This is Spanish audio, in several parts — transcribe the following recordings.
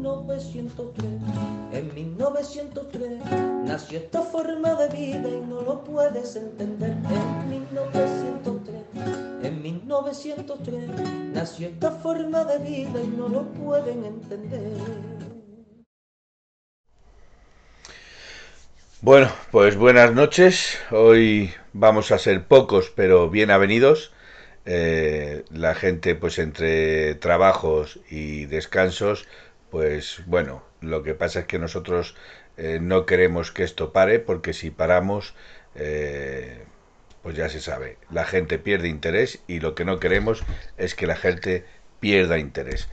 1903. En 1903 nació esta forma de vida y no lo puedes entender. En 1903, en 1903 nació esta forma de vida y no lo pueden entender. Bueno, pues buenas noches. Hoy vamos a ser pocos, pero bien avenidos. Eh, la gente, pues entre trabajos y descansos, pues bueno, lo que pasa es que nosotros eh, no queremos que esto pare, porque si paramos, eh, pues ya se sabe, la gente pierde interés y lo que no queremos es que la gente pierda interés.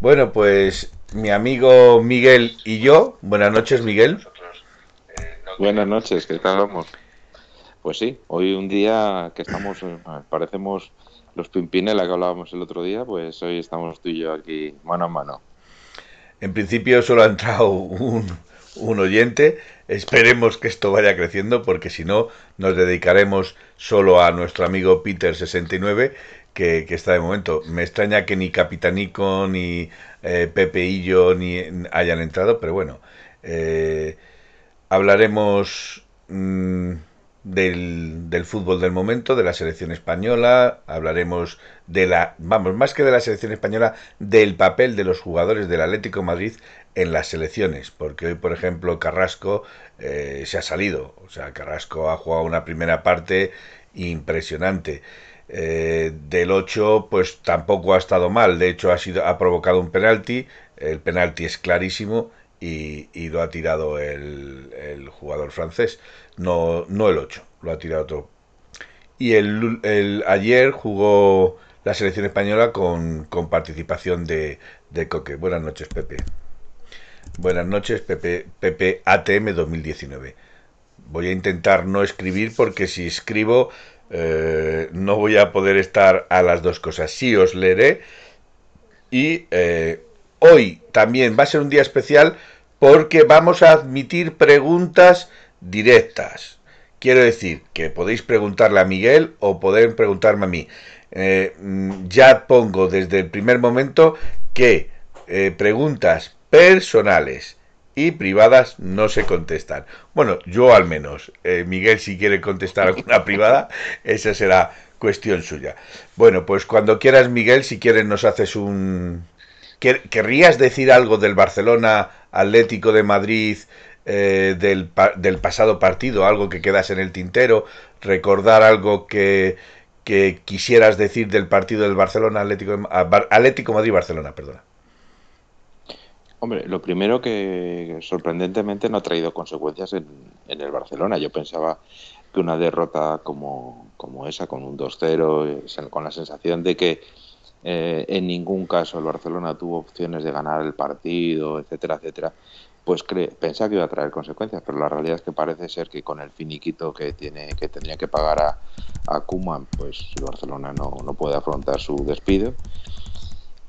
Bueno, pues mi amigo Miguel y yo, buenas noches Miguel. Buenas noches, ¿qué tal vamos? Pues sí, hoy un día que estamos, eh, parecemos los Pimpinela que hablábamos el otro día, pues hoy estamos tú y yo aquí mano a mano. En principio solo ha entrado un, oyente, esperemos que esto vaya creciendo porque si no nos dedicaremos solo a nuestro amigo Peter69 que, está de momento. Me extraña que ni Capitanico ni eh, Pepe y yo ni hayan entrado, pero bueno. Eh, hablaremos mmm, del, del, fútbol del momento, de la selección española, hablaremos de la, vamos, más que de la selección española, del papel de los jugadores del Atlético Madrid en las selecciones, porque hoy, por ejemplo, Carrasco eh, se ha salido, o sea, Carrasco ha jugado una primera parte impresionante. Eh, del 8, pues tampoco ha estado mal, de hecho ha, sido, ha provocado un penalti, el penalti es clarísimo y, y lo ha tirado el, el, jugador francés, no, no el 8, lo ha tirado otro. Y el, el ayer jugó la selección española con, con participación de, de, Coque. Buenas noches, Pepe. Buenas noches, Pepe, Pepe ATM 2019. Voy a intentar no escribir porque si escribo eh, no voy a poder estar a las dos cosas. Sí os leeré y eh, hoy también va a ser un día especial porque vamos a admitir preguntas directas. Quiero decir que podéis preguntarle a Miguel o podéis preguntarme a mí. Eh, ya pongo desde el primer momento que eh, preguntas personales y privadas no se contestan. Bueno, yo al menos. Eh, Miguel, si quiere contestar alguna privada, esa será cuestión suya. Bueno, pues cuando quieras, Miguel, si quieres nos haces un... ¿Querrías decir algo del Barcelona Atlético de Madrid eh, del, del, pasado partido, algo que quedas en el tintero, recordar algo que, que quisieras decir del partido del Barcelona Atlético, de, Atlético Madrid-Barcelona, perdona. Hombre, lo primero que sorprendentemente no ha traído consecuencias en, en el Barcelona. Yo pensaba que una derrota como, como esa, con un 2-0, con la sensación de que eh, en ningún caso el Barcelona tuvo opciones de ganar el partido, etcétera, etcétera, pues pensaba que iba a traer consecuencias, pero la realidad es que parece ser que con el finiquito que tiene que tendría que pagar a, a Koeman, pues el Barcelona no, no puede afrontar su despido.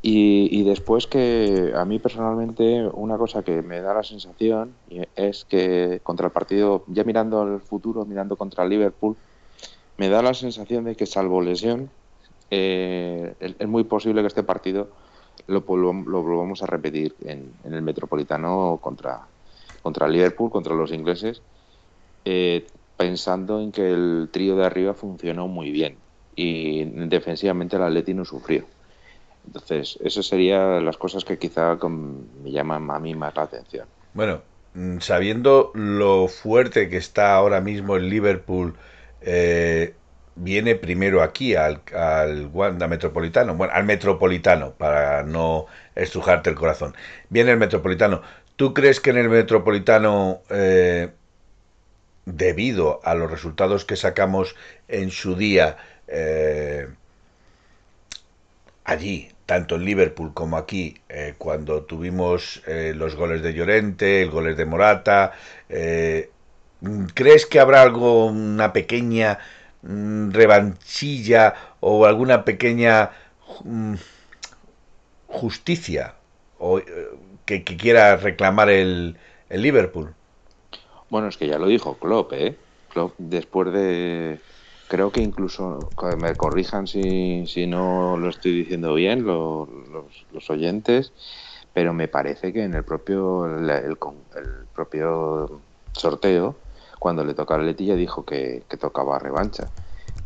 Y, y, después que a mí personalmente una cosa que me da la sensación es que contra el partido, ya mirando al futuro, mirando contra Liverpool, me da la sensación de que salvo lesión, eh, es, muy posible que este partido lo, lo, volvamos a repetir en, en, el Metropolitano contra, contra Liverpool, contra los ingleses, eh, pensando en que el trío de arriba funcionó muy bien y defensivamente el Atleti no sufrió. Entonces, esas serían las cosas que quizá me llaman a mí más la atención. Bueno, mm, sabiendo lo fuerte que está ahora mismo el Liverpool, eh, viene primero aquí al, al, Wanda Metropolitano, bueno, al Metropolitano, para no estrujarte el corazón. Viene el Metropolitano. ¿Tú crees que en el Metropolitano, eh, debido a los resultados que sacamos en su día, eh, allí, tanto en Liverpool como aquí, eh, cuando tuvimos los goles de Llorente, el goles de Morata, ¿crees que habrá algo, una pequeña revanchilla o alguna pequeña mm, justicia o, que, quiera reclamar el, el, Liverpool? Bueno, es que ya lo dijo Klopp, ¿eh? Klopp después de creo que incluso, me corrijan si, si no lo estoy diciendo bien los, los, oyentes, pero me parece que en el propio, el, el, propio sorteo, cuando le tocaba a Letilla, dijo que, tocaba revancha.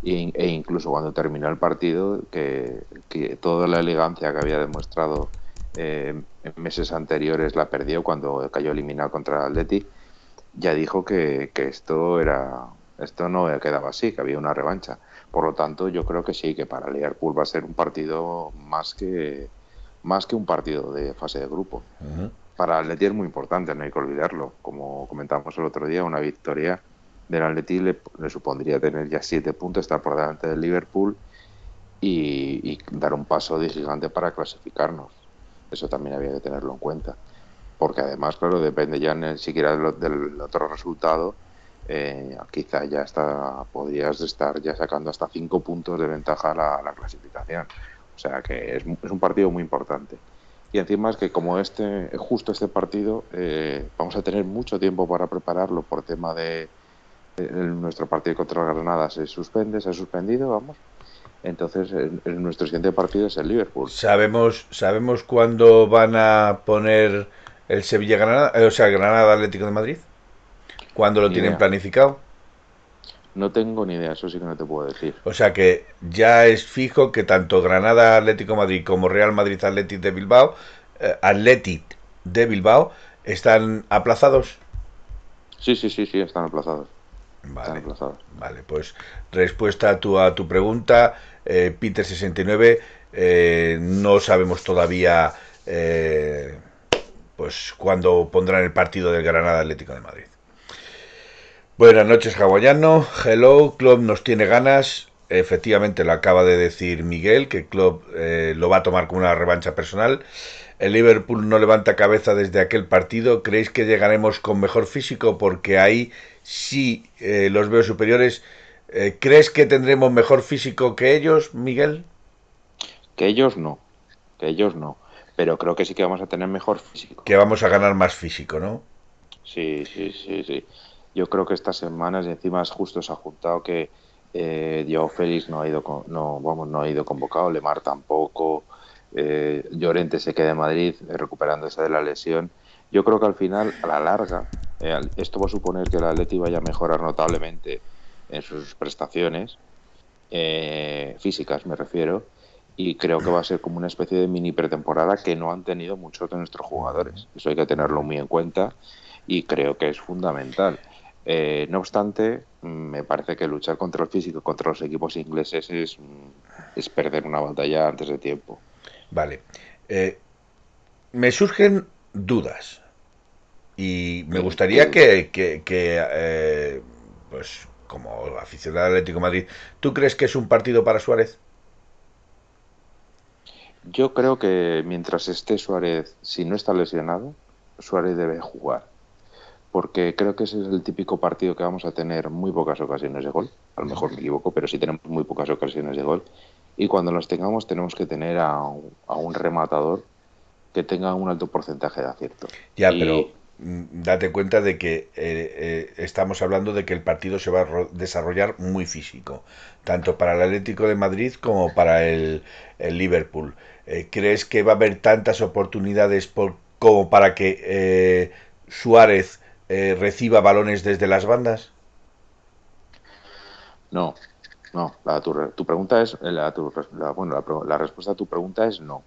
E, e, incluso cuando terminó el partido, que, toda la elegancia que había demostrado eh, en meses anteriores la perdió cuando cayó eliminado contra Atleti, ya dijo que, que esto era esto no quedaba así, que había una revancha. Por lo tanto, yo creo que sí, que para Liverpool va a ser un partido más que más que un partido de fase de grupo. Para Atleti es muy importante, no hay que olvidarlo. Como comentamos el otro día, una victoria del Atleti le, supondría tener ya siete puntos, estar por delante del Liverpool y, dar un paso de gigante para clasificarnos. Eso también había que tenerlo en cuenta. Porque además, claro, depende ya ni siquiera del otro resultado eh, quizá ya está, podrías estar ya sacando hasta cinco puntos de ventaja a la, clasificación. O sea que es, un partido muy importante. Y encima es que como este, justo este partido, eh, vamos a tener mucho tiempo para prepararlo por tema de, nuestro partido contra Granada se suspende, se ha suspendido, vamos. Entonces, nuestro siguiente partido es el Liverpool. ¿Sabemos, sabemos cuándo van a poner el Sevilla-Granada, eh, o sea, Granada Atlético de Madrid? ¿Cuándo lo tienen planificado? No tengo ni idea, eso sí que no te puedo decir. O sea que ya es fijo que tanto Granada Atlético Madrid como Real Madrid Atlético de Bilbao, eh, de Bilbao, están aplazados. Sí, sí, sí, sí, están aplazados. Vale, vale pues respuesta a tu, a tu pregunta, eh, Peter69, eh, no sabemos todavía eh, pues cuándo pondrán el partido del Granada Atlético de Madrid. Buenas noches, hawaiano. Hello, Club nos tiene ganas. Efectivamente, lo acaba de decir Miguel, que Club eh, lo va a tomar como una revancha personal. El Liverpool no levanta cabeza desde aquel partido. ¿Creéis que llegaremos con mejor físico? Porque ahí sí eh, los veo superiores. Eh, ¿Crees que tendremos mejor físico que ellos, Miguel? Que ellos no. Que ellos no. Pero creo que sí que vamos a tener mejor físico. Que vamos a ganar más físico, ¿no? Sí, sí, sí, sí. Yo creo que estas semanas, encima justo se ha juntado que eh, Félix no ha ido, no, vamos, no ha ido convocado, Lemar tampoco, eh, Llorente se queda en Madrid eh, recuperándose de la lesión. Yo creo que al final, a la larga, eh, esto va a suponer que el Atleti vaya a mejorar notablemente en sus prestaciones físicas, me refiero, y creo que va a ser como una especie de mini pretemporada que no han tenido muchos de nuestros jugadores. Eso hay que tenerlo muy en cuenta y creo que es fundamental. Eh, no obstante, mm, me parece que luchar contra el físico, contra los equipos ingleses, es, mm, es perder una batalla antes de tiempo. Vale. Eh, me surgen dudas y me gustaría que, que, eh, pues como aficionado al Atlético Madrid, ¿tú crees que es un partido para Suárez? Yo creo que mientras esté Suárez, si no está lesionado, Suárez debe jugar porque creo que ese es el típico partido que vamos a tener muy pocas ocasiones de gol. A lo mejor me equivoco, pero sí tenemos muy pocas ocasiones de gol. Y cuando los tengamos, tenemos que tener a, un rematador que tenga un alto porcentaje de acierto. Ya, pero mm, date cuenta de que eh, eh, estamos hablando de que el partido se va a desarrollar muy físico, tanto para el Atlético de Madrid como para el, Liverpool. Eh, ¿Crees que va a haber tantas oportunidades por, como para que Suárez eh, reciba balones desde las bandas? No, no. La, tu, pregunta es, la, bueno, la, respuesta a tu pregunta es no.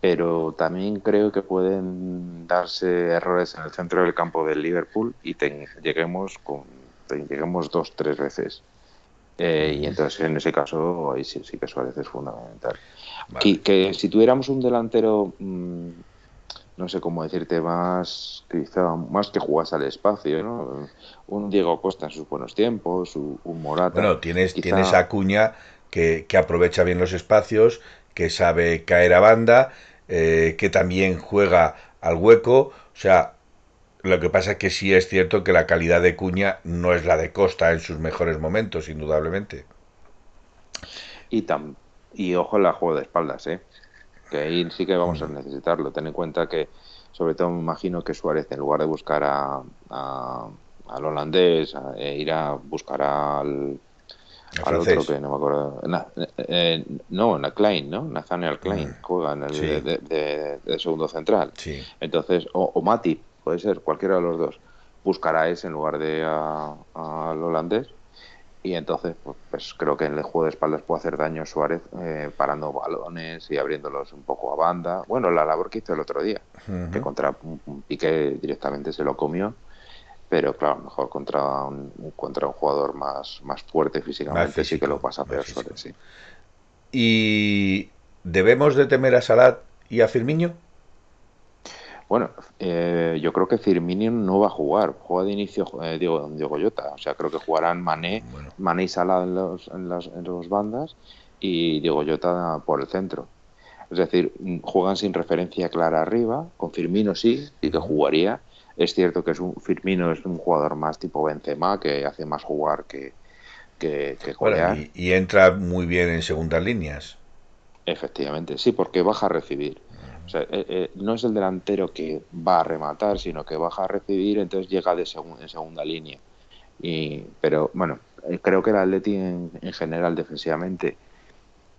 Pero también creo que pueden darse errores en el centro del campo del Liverpool y lleguemos con lleguemos dos tres veces. Eh, y entonces en ese caso ahí sí, sí que Suárez es fundamental. Que, si tuviéramos un delantero mm, no sé cómo decirte, más quizá más que jugas al espacio, ¿no? Un Diego Costa en sus buenos tiempos, un Morata. Bueno, tienes, tienes a Cuña que, aprovecha bien los espacios, que sabe caer a banda, eh, que también juega al hueco. O sea, lo que pasa es que sí es cierto que la calidad de Cuña no es la de Costa en sus mejores momentos, indudablemente. Y, tam y ojo en la juego de espaldas, ¿eh? Que ahí sí que vamos a mm. necesitarlo. Ten en cuenta que, sobre todo, me imagino que Suárez, en lugar de buscar a, al holandés, ir a buscar al, al otro que no me acuerdo. Eh, no, en Klein, ¿no? Nathaniel Klein mm. juega en el de, segundo central. Entonces, o, o Mati, puede ser, cualquiera de los dos, buscará ese en lugar de al holandés. Y entonces, pues, pues, creo que en el juego de espaldas puede hacer daño Suárez eh, parando balones y abriéndolos un poco a banda. Bueno, la labor que hizo el otro día, que contra un, Piqué directamente se lo comió. Pero claro, mejor contra un, contra un jugador más, más fuerte físicamente sí que lo pasa peor Suárez, sí. ¿Y debemos de temer a Salat y a Firmino? Bueno, eh, yo creo que Firmino no va a jugar. Juega de inicio eh, Diego, Diego O sea, creo que jugarán Mané, Mané y Salah en los, en, las, en los bandas y Diego Jota por el centro. Es decir, juegan sin referencia clara arriba. Con Firmino sí, y que jugaría. Es cierto que es un, Firmino es un jugador más tipo Benzema, que hace más jugar que, que, que y, entra muy bien en segundas líneas. Efectivamente, sí, porque baja a recibir. Eh, eh, no es el delantero que va a rematar, sino que baja a recibir, entonces llega de en segunda línea. Y, pero bueno, eh, creo que el Atleti en, general defensivamente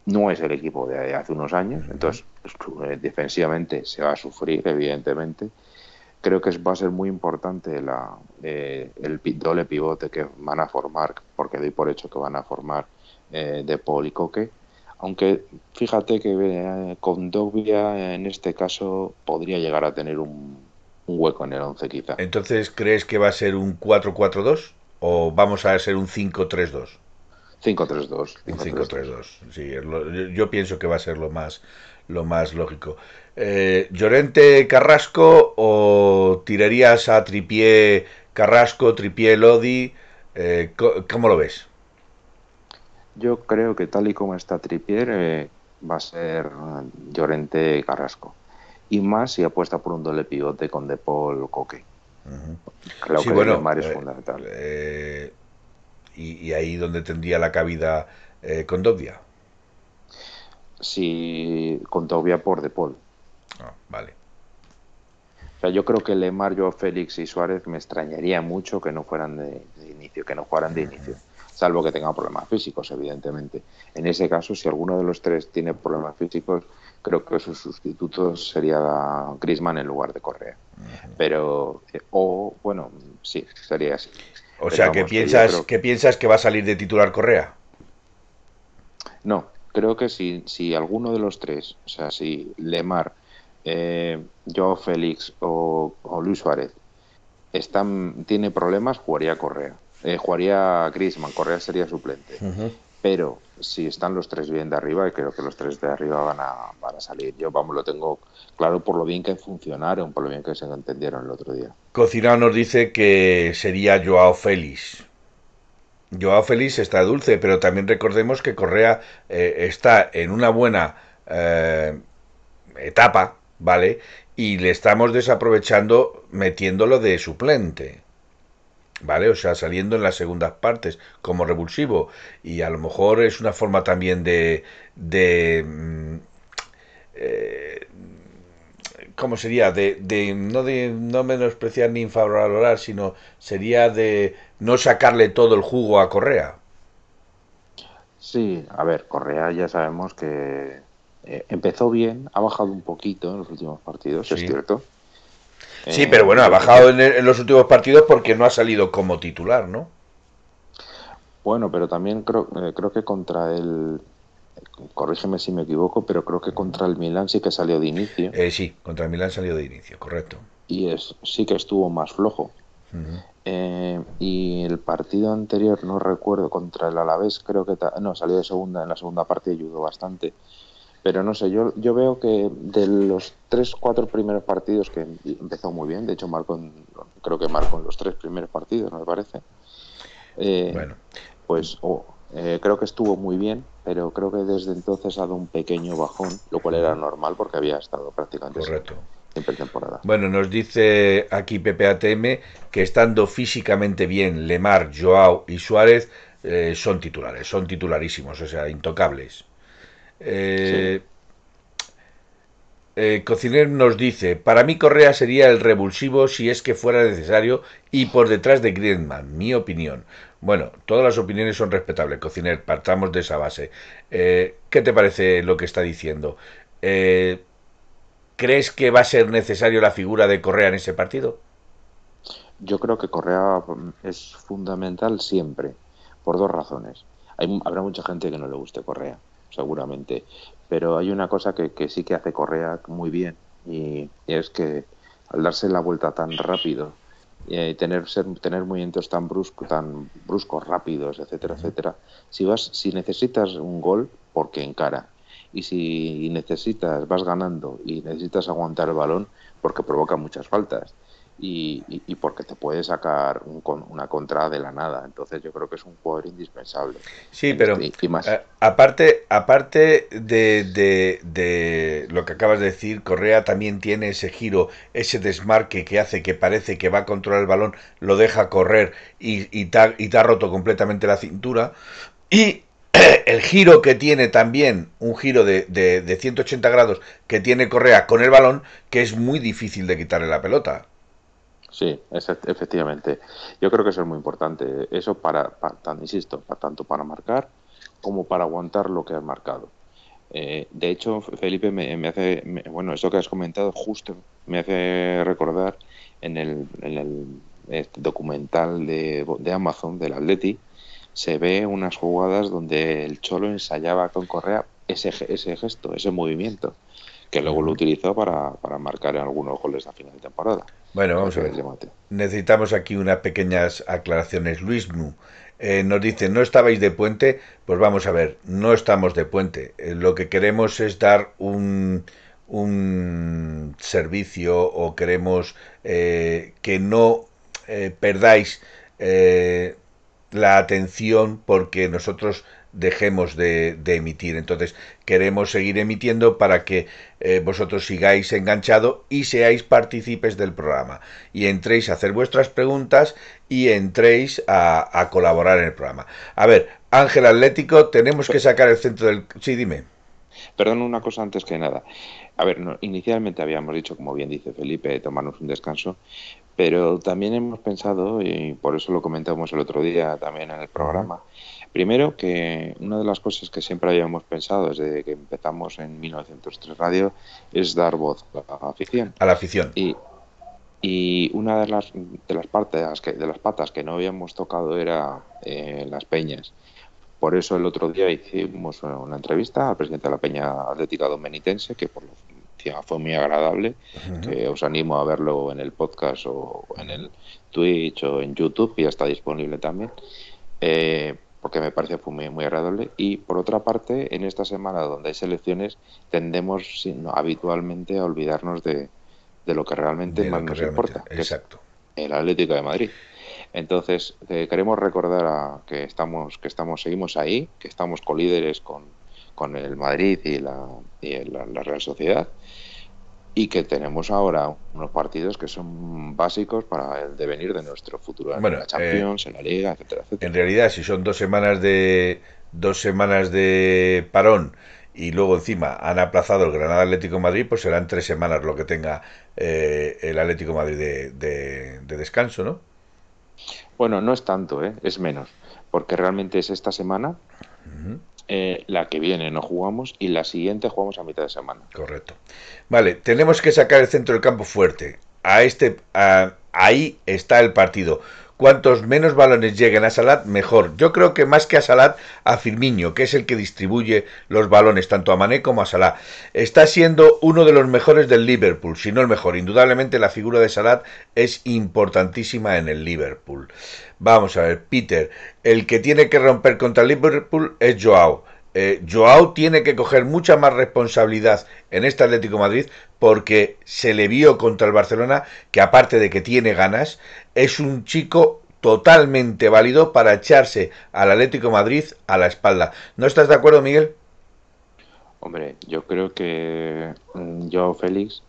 no es el equipo de hace unos años, entonces pues, defensivamente se va a sufrir, evidentemente. Creo que va a ser muy importante el doble pivote que van a formar, porque doy por hecho que van a formar De Paul y Coque aunque fíjate que eh, con Dogbia en este caso podría llegar a tener un, hueco en el 11 quizá. Entonces, ¿crees que va a ser un 4-4-2 o vamos a ser un 5-3-2? 5-3-2. Un 5-3-2. Sí, yo pienso que va a ser lo más, lo más lógico. Eh, ¿Llorente Carrasco o tirarías a Tripié Carrasco, Tripié Lodi? Eh, ¿Cómo lo ves? Yo creo que tal y como está Trippier eh, va a ser Llorente Carrasco. Y más si apuesta por un doble pivote con De Paul Coque. Creo que bueno, es eh, fundamental. Eh, y, ahí donde tendría la cabida con Dobia. Sí, con Dobia por De Paul. Ah, vale. O sea, yo creo que Lemar, Joao Félix y Suárez me extrañaría mucho que no fueran de, inicio, que no jugaran de inicio salvo que tenga problemas físicos, evidentemente. En ese caso, si alguno de los tres tiene problemas físicos, creo que su sustituto sería Grisman en lugar de Correa. Pero, eh, o, bueno, sí, sería así. O sea, que piensas, que, piensas que va a salir de titular Correa? No, creo que si, si alguno de los tres, o sea, si Lemar, eh, Joao Félix o, o Luis Suárez están, tiene problemas, jugaría Correa eh, jugaría Griezmann, Correa sería suplente. Pero si están los tres bien de arriba, y creo que los tres de arriba van a, van a salir. Yo, vamos, lo tengo claro por lo bien que funcionaron, por lo bien que se entendieron el otro día. Cocinado nos dice que sería Joao Félix. Joao Félix está dulce, pero también recordemos que Correa eh, está en una buena eh, etapa, ¿vale? Y le estamos desaprovechando metiéndolo de suplente. ¿Vale? O sea, saliendo en las segundas partes como revulsivo y a lo mejor es una forma también de... de mm, eh, ¿Cómo sería? De, de, no de no menospreciar ni infravalorar, sino sería de no sacarle todo el jugo a Correa. Sí, a ver, Correa ya sabemos que eh, empezó bien, ha bajado un poquito en los últimos partidos, es cierto Sí, pero bueno, ha bajado en, los últimos partidos porque no ha salido como titular, ¿no? Bueno, pero también creo, eh, creo que contra el. Corrígeme si me equivoco, pero creo que contra el Milan sí que salió de inicio. Eh, sí, contra el Milan salió de inicio, correcto. Y es, sí que estuvo más flojo. Eh, y el partido anterior, no recuerdo, contra el Alavés, creo que. No, salió de segunda, en la segunda parte ayudó bastante. Pero no sé, yo, yo veo que de los tres, cuatro primeros partidos que empezó muy bien, de hecho marcó creo que marcó en los tres primeros partidos, ¿no me parece? Eh, bueno. Pues Eh, creo que estuvo muy bien, pero creo que desde entonces ha dado un pequeño bajón, lo cual era normal porque había estado prácticamente Correcto. siempre temporada. Bueno, nos dice aquí PPATM que estando físicamente bien Lemar, Joao y Suárez eh, son titulares, son titularísimos, o sea, intocables. Eh, eh, nos dice, para mí Correa sería el revulsivo si es que fuera necesario y por detrás de Griezmann, mi opinión. Bueno, todas las opiniones son respetables, Cociner, partamos de esa base. Eh, ¿Qué te parece lo que está diciendo? Eh, ¿Crees que va a ser necesario la figura de Correa en ese partido? Yo creo que Correa mm, es fundamental siempre, por dos razones. Habrá mucha gente que no le guste Correa, seguramente, pero hay una cosa que, que sí que hace Correa muy bien y, y, es que al darse la vuelta tan rápido y eh, tener ser, tener movimientos tan bruscos tan bruscos rápidos etcétera etcétera si vas si necesitas un gol porque encara. Y si necesitas vas ganando y necesitas aguantar el balón porque provoca muchas faltas y, y, y, porque te puede sacar un, una contra de la nada. Entonces yo creo que es un jugador indispensable. Sí, pero este, más... a, aparte, aparte de, de, de, lo que acabas de decir, Correa también tiene ese giro, ese desmarque que hace que parece que va a controlar el balón, lo deja correr y, y te ha roto completamente la cintura. Y el giro que tiene también, un giro de, de, de 180 grados que tiene Correa con el balón, que es muy difícil de quitarle la pelota. Sí, efectivamente. Yo creo que eso es muy importante. Eso para, insisto, para, tanto para marcar como para aguantar lo que has marcado. Eh, de hecho, Felipe, me, hace, me, bueno, eso que has comentado justo me hace recordar en el, en el este documental de, de Amazon, del Atleti, se ve unas jugadas donde el Cholo ensayaba con Correa ese, ese gesto, ese movimiento que luego lo utilizó para, para marcar algunos goles a final de temporada. Bueno, vamos a ver. Necesitamos aquí unas pequeñas aclaraciones. Luis Mu eh, nos dice, ¿no estabais de puente? Pues vamos a ver, no estamos de puente. Eh, lo que queremos es dar un, un servicio o queremos eh, que no perdáis la atención porque nosotros dejemos de, de, emitir. Entonces queremos seguir emitiendo para que eh, vosotros sigáis enganchado y seáis partícipes del programa y entréis a hacer vuestras preguntas y entréis a, colaborar en el programa. A ver, Ángel Atlético, tenemos que sacar el centro del... Sí, dime. Perdón, una cosa antes que nada. A ver, inicialmente habíamos dicho, como bien dice Felipe, tomarnos un descanso, pero también hemos pensado, y por eso lo comentamos el otro día también en el programa, primero que una de las cosas que siempre habíamos pensado desde que empezamos en 1903 Radio es dar voz a la afición. A la afición. Y, y una de las, de las partes de las patas que no habíamos tocado era eh, las peñas. Por eso el otro día hicimos una entrevista al presidente de la Peña Atlética Domenitense, que por fue muy agradable, uh -huh. que os animo a verlo en el podcast o en el Twitch o en YouTube, que ya está disponible también, eh, porque me parece fue muy, muy agradable. Y por otra parte, en esta semana donde hay selecciones, tendemos no, habitualmente a olvidarnos de, de, lo que realmente más nos realmente, importa, exacto. que es el Atlético de Madrid. Entonces, eh, queremos recordar a, que estamos, que estamos, seguimos ahí, que estamos colíderes con, con el Madrid y la, y la, la Real Sociedad y que tenemos ahora unos partidos que son básicos para el devenir de nuestro futuro bueno, en la Champions, eh, en la Liga, etcétera, etcétera. En realidad, si son dos semanas de dos semanas de parón y luego encima han aplazado el Granada Atlético Madrid, pues serán tres semanas lo que tenga eh, el Atlético Madrid de, de, de, descanso, ¿no? Bueno, no es tanto, ¿eh? es menos, porque realmente es esta semana. Uh -huh eh, la que viene no jugamos y la siguiente jugamos a mitad de semana. Correcto. Vale, tenemos que sacar el centro del campo fuerte. A este, a, ahí está el partido. Cuantos menos balones lleguen a Salat, mejor. Yo creo que más que a Salat, a Firmino, que es el que distribuye los balones tanto a Mané como a Salah. Está siendo uno de los mejores del Liverpool, si no el mejor. Indudablemente la figura de Salat es importantísima en el Liverpool. Vamos a ver, Peter, el que tiene que romper contra el Liverpool es Joao. Eh, Joao tiene que coger mucha más responsabilidad en este Atlético Madrid porque se le vio contra el Barcelona que aparte de que tiene ganas, es un chico totalmente válido para echarse al Atlético Madrid a la espalda. ¿No estás de acuerdo, Miguel? Hombre, yo creo que mm, Joao Félix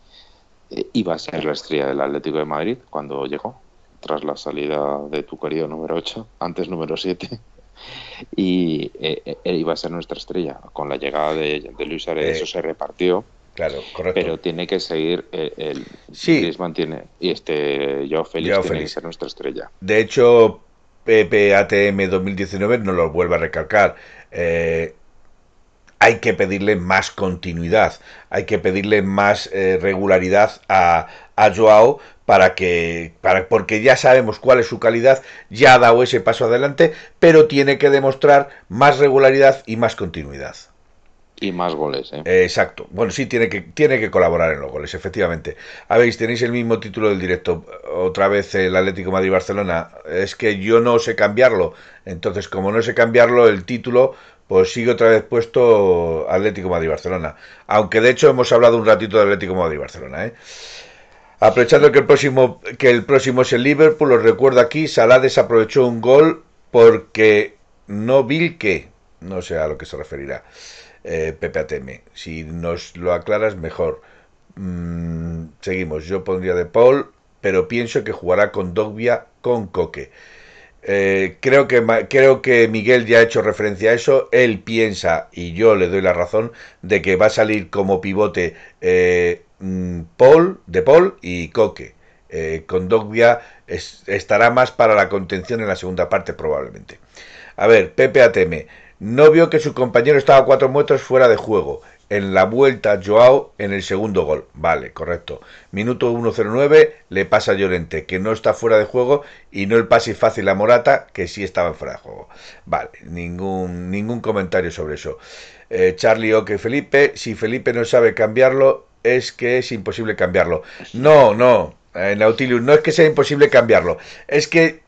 eh, iba a ser la estrella del Atlético de Madrid cuando llegó, tras la salida de tu querido número 8, antes número 7. Y eh, eh, iba a ser nuestra estrella. Con la llegada de, Luis Suárez, eso se repartió. Claro, correcto. Pero tiene que seguir el, sí. mantiene y este Joao Félix tiene que ser nuestra estrella. De hecho, PPATM 2019 nos lo vuelve a recalcar. Eh, hay que pedirle más continuidad, hay que pedirle más eh, regularidad a, a, Joao para que, para, porque ya sabemos cuál es su calidad, ya ha dado ese paso adelante, pero tiene que demostrar más regularidad y más continuidad. Y más goles, ¿eh? exacto. Bueno, sí, tiene que, tiene que colaborar en los goles, efectivamente. A ver, tenéis el mismo título del directo. Otra vez el Atlético Madrid-Barcelona. Es que yo no sé cambiarlo. Entonces, como no sé cambiarlo, el título pues sigue otra vez puesto Atlético Madrid-Barcelona. Aunque de hecho hemos hablado un ratito de Atlético Madrid-Barcelona, ¿eh? Aprovechando que el próximo que el próximo es el Liverpool, os recuerdo aquí, Salah desaprovechó un gol porque no que no sé a lo que se referirá eh, PPATM. Si nos lo aclaras mejor. Mm, seguimos. Yo pondría de Paul, pero pienso que jugará con Dogbia con Coque. Eh, creo, que, creo que Miguel ya ha hecho referencia a eso. Él piensa, y yo le doy la razón, de que va a salir como pivote eh, Paul, de Paul y Coque. Eh, con Dogbia estará más para la contención en la segunda parte probablemente. A ver, Pepe Ateme. No vio que su compañero estaba a cuatro metros fuera de juego en la vuelta Joao en el segundo gol. Vale, correcto. Minuto 1.09 le pasa a Llorente, que no está fuera de juego, y no el pase fácil a Morata, que sí estaba fuera de juego. Vale, ningún, ningún comentario sobre eso. Eh, Charlie o que Felipe, si Felipe no sabe cambiarlo, es que es imposible cambiarlo. No, no, eh, Nautilus, no es que sea imposible cambiarlo, es que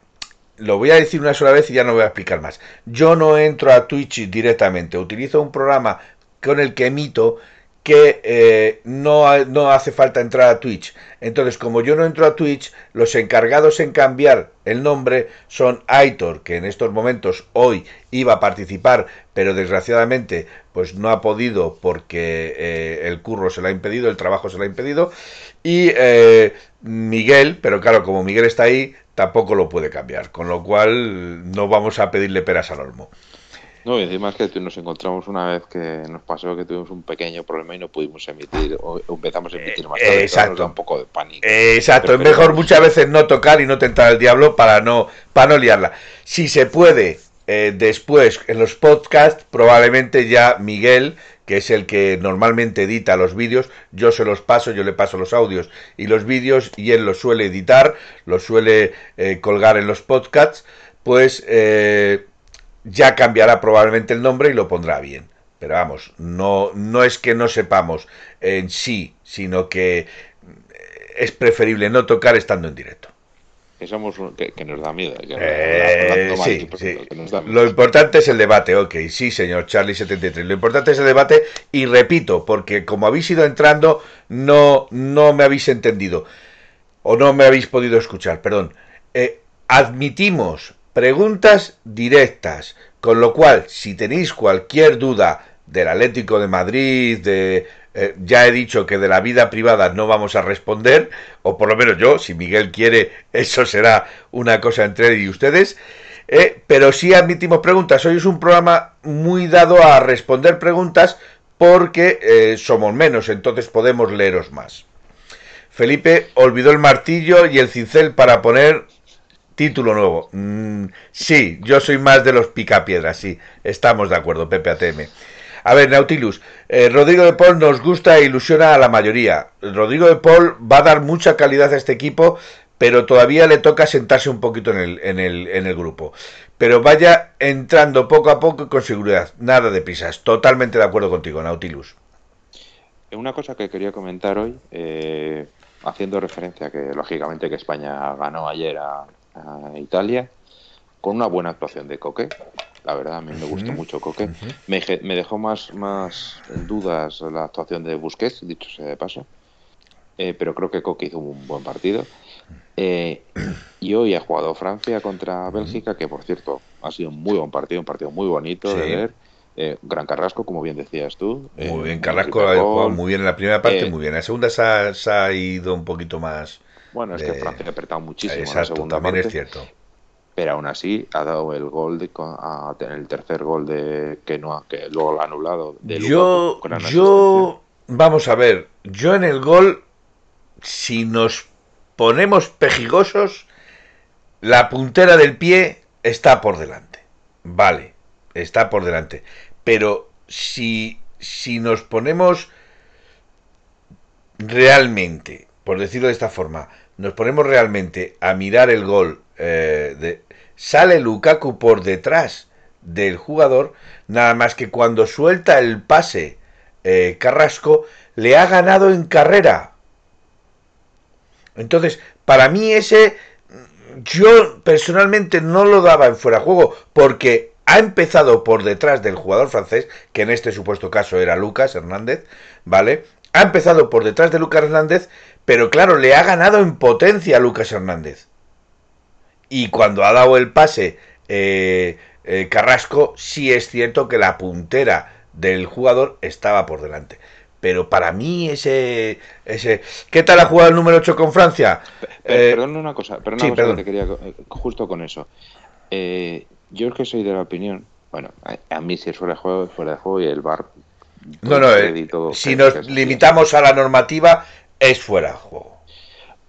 lo voy a decir una sola vez y ya no voy a explicar más. Yo no entro a Twitch directamente, utilizo un programa con el que emito que eh, no, no, hace falta entrar a Twitch. Entonces, como yo no entro a Twitch, los encargados en cambiar el nombre son Aitor, que en estos momentos hoy iba a participar, pero desgraciadamente pues no ha podido porque eh, el curro se lo ha impedido, el trabajo se lo ha impedido, y eh, Miguel, pero claro, como Miguel está ahí, tampoco lo puede cambiar, con lo cual no vamos a pedirle peras al olmo. No, y encima es que nos encontramos una vez que nos pasó que tuvimos un pequeño problema y no pudimos emitir, o empezamos a emitir más tarde. exacto. un poco de pánico. exacto, es mejor muchas veces no tocar y no tentar al diablo para no, para no liarla. Si se puede, eh, después en los podcasts, probablemente ya Miguel, que es el que normalmente edita los vídeos, yo se los paso, yo le paso los audios y los vídeos y él los suele editar, los suele eh, colgar en los podcasts, pues... Eh, ya cambiará probablemente el nombre y lo pondrá bien. Pero vamos, no, no es que no sepamos en sí, sino que es preferible no tocar estando en directo. Que, somos, que, nos da miedo. sí, sí. Lo importante es el debate, ok, sí, señor Charlie 73. Lo importante es el debate y repito, porque como habéis ido entrando, no, no me habéis entendido o no me habéis podido escuchar, perdón. Eh, admitimos preguntas directas. Con lo cual, si tenéis cualquier duda del Atlético de Madrid, de eh, ya he dicho que de la vida privada no vamos a responder, o por lo menos yo, si Miguel quiere, eso será una cosa entre él y ustedes. Eh, pero sí admitimos preguntas. Hoy es un programa muy dado a responder preguntas porque eh, somos menos, entonces podemos leeros más. Felipe olvidó el martillo y el cincel para poner Título nuevo. Mm, sí, yo soy más de los picapiedras, sí. Estamos de acuerdo, Pepe ATM. A ver, Nautilus, eh, Rodrigo de Paul nos gusta e ilusiona a la mayoría. Rodrigo de Paul va a dar mucha calidad a este equipo, pero todavía le toca sentarse un poquito en el, en el, en el grupo. Pero vaya entrando poco a poco con seguridad. Nada de prisas. Totalmente de acuerdo contigo, Nautilus. Una cosa que quería comentar hoy, eh, haciendo referencia que lógicamente que España ganó ayer a, a Italia con una buena actuación de Coque. La verdad, a mí me gustó mucho Coque. me, dejó más, más en dudas la actuación de Busquets, dicho sea de paso. Eh, pero creo que Coque hizo un buen partido. Eh, y hoy ha jugado Francia contra Bélgica, que por cierto ha sido un muy buen partido, un partido muy bonito de ver. Eh, Gran Carrasco, como bien decías tú. Muy bien, Carrasco ha jugado muy bien en la primera parte, muy bien. En la segunda se ha, ido un poquito más. Bueno, es que Francia ha apretado muchísimo en la segunda también es cierto. pero aún así ha dado el gol de, a, el tercer gol de que no que luego lo ha anulado de yo yo vamos a ver yo en el gol si nos ponemos pejigosos la puntera del pie está por delante vale está por delante pero si si nos ponemos realmente por decirlo de esta forma nos ponemos realmente a mirar el gol eh, de, sale Lukaku por detrás del jugador, nada más que cuando suelta el pase eh, Carrasco, le ha ganado en carrera. Entonces, para mí ese, yo personalmente no lo daba en fuera de juego, porque ha empezado por detrás del jugador francés, que en este supuesto caso era Lucas Hernández, ¿vale? Ha empezado por detrás de Lucas Hernández, pero claro, le ha ganado en potencia a Lucas Hernández. Y cuando ha dado el pase eh, eh, Carrasco, sí es cierto que la puntera del jugador estaba por delante. Yo para mí ese... ese ¿Qué tal ha jugado el número 8 con Francia? Eh, perdón una cosa, perdón una cosa que quería justo con eso. yo es que soy de la opinión, bueno, a, mí si es fuera de juego, fuera de juego y el bar... No, no, si nos limitamos a la normativa, es fuera de juego.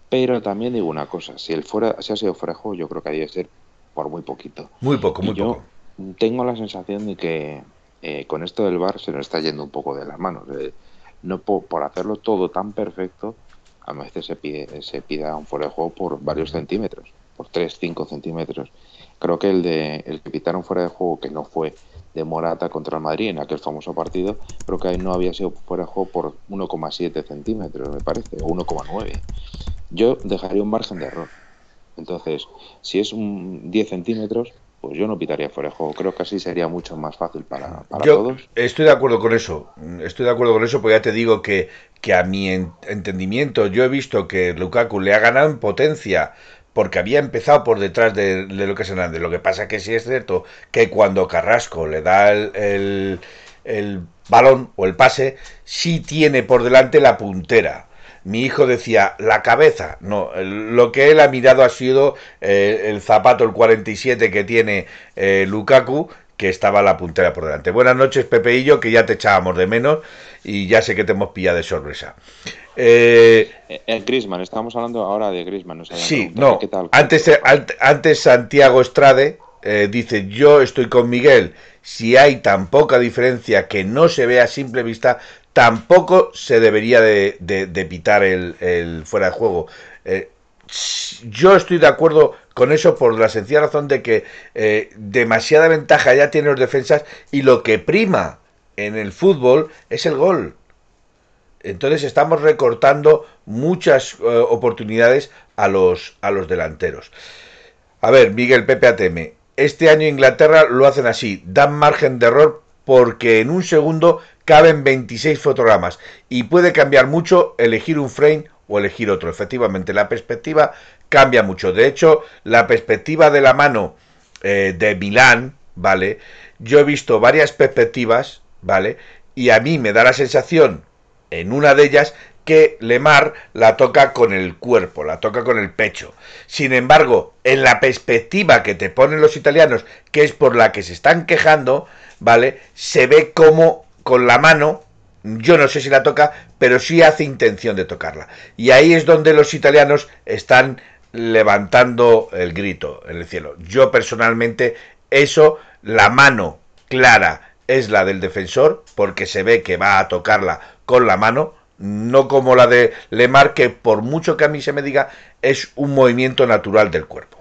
Pero también digo una cosa, si el fuera, si ha sido fuera de juego, yo creo que debe ser por muy poquito. Muy poco, muy yo Tengo la sensación de que eh, con esto del bar se nos está yendo un poco de las manos. no por, hacerlo todo tan perfecto, a veces se pide, se pida un fuera de juego por varios centímetros, por 3, 5 centímetros. Creo que el de el que pitaron fuera de juego, que no fue de Morata contra el Madrid en aquel famoso partido, creo que ahí no había sido fuera de juego por 1,7 centímetros, me parece, o 1,9 yo dejaría un margen de error. Entonces, si es un 10 centímetros, pues yo no pitaría fuera de juego. Creo que así sería mucho más fácil para, para todos. Estoy de acuerdo con eso. Estoy de acuerdo con eso, porque ya te digo que, que a mi entendimiento yo he visto que Lukaku le ha ganado en potencia porque había empezado por detrás de, de Lucas Hernández. Lo que pasa que sí es cierto que cuando Carrasco le da el, el balón o el pase, sí tiene por delante la puntera mi hijo decía la cabeza. No, lo que él ha mirado ha sido eh, el zapato, el 47 que tiene eh, Lukaku, que estaba la puntera por delante. Buenas noches, Pepeillo, que ya te echábamos de menos y ya sé que te hemos pillado de sorpresa. Eh, el Grisman, estamos hablando ahora de Grisman. sí, no. Antes, antes Santiago Estrade dice: Yo estoy con Miguel. Si hay tan poca diferencia que no se ve a simple vista, tampoco se debería de, pitar el, fuera de juego. Eh, yo estoy de acuerdo con eso por la sencilla razón de que eh, demasiada ventaja ya tienen los defensas y lo que prima en el fútbol es el gol. Entonces estamos recortando muchas eh, oportunidades a los, a los delanteros. A ver, Miguel Pepe Ateme, este año Inglaterra lo hacen así, dan margen de error porque en un segundo caben 26 fotogramas y puede cambiar mucho elegir un frame o elegir otro. Efectivamente, la perspectiva cambia mucho. De hecho, la perspectiva de la mano eh, de Milán, ¿vale? Yo he visto varias perspectivas, ¿vale? Y a mí me da la sensación, en una de ellas, que Lemar la toca con el cuerpo, la toca con el pecho. Sin embargo, en la perspectiva que te ponen los italianos, que es por la que se están quejando, ¿vale? Se ve como con la mano, yo no sé si la toca, pero sí hace intención de tocarla. Y ahí es donde los italianos están levantando el grito en el cielo. Yo personalmente, eso, la mano clara es la del defensor, porque se ve que va a tocarla con la mano, no como la de Lemar, que por mucho que a mí se me diga, es un movimiento natural del cuerpo.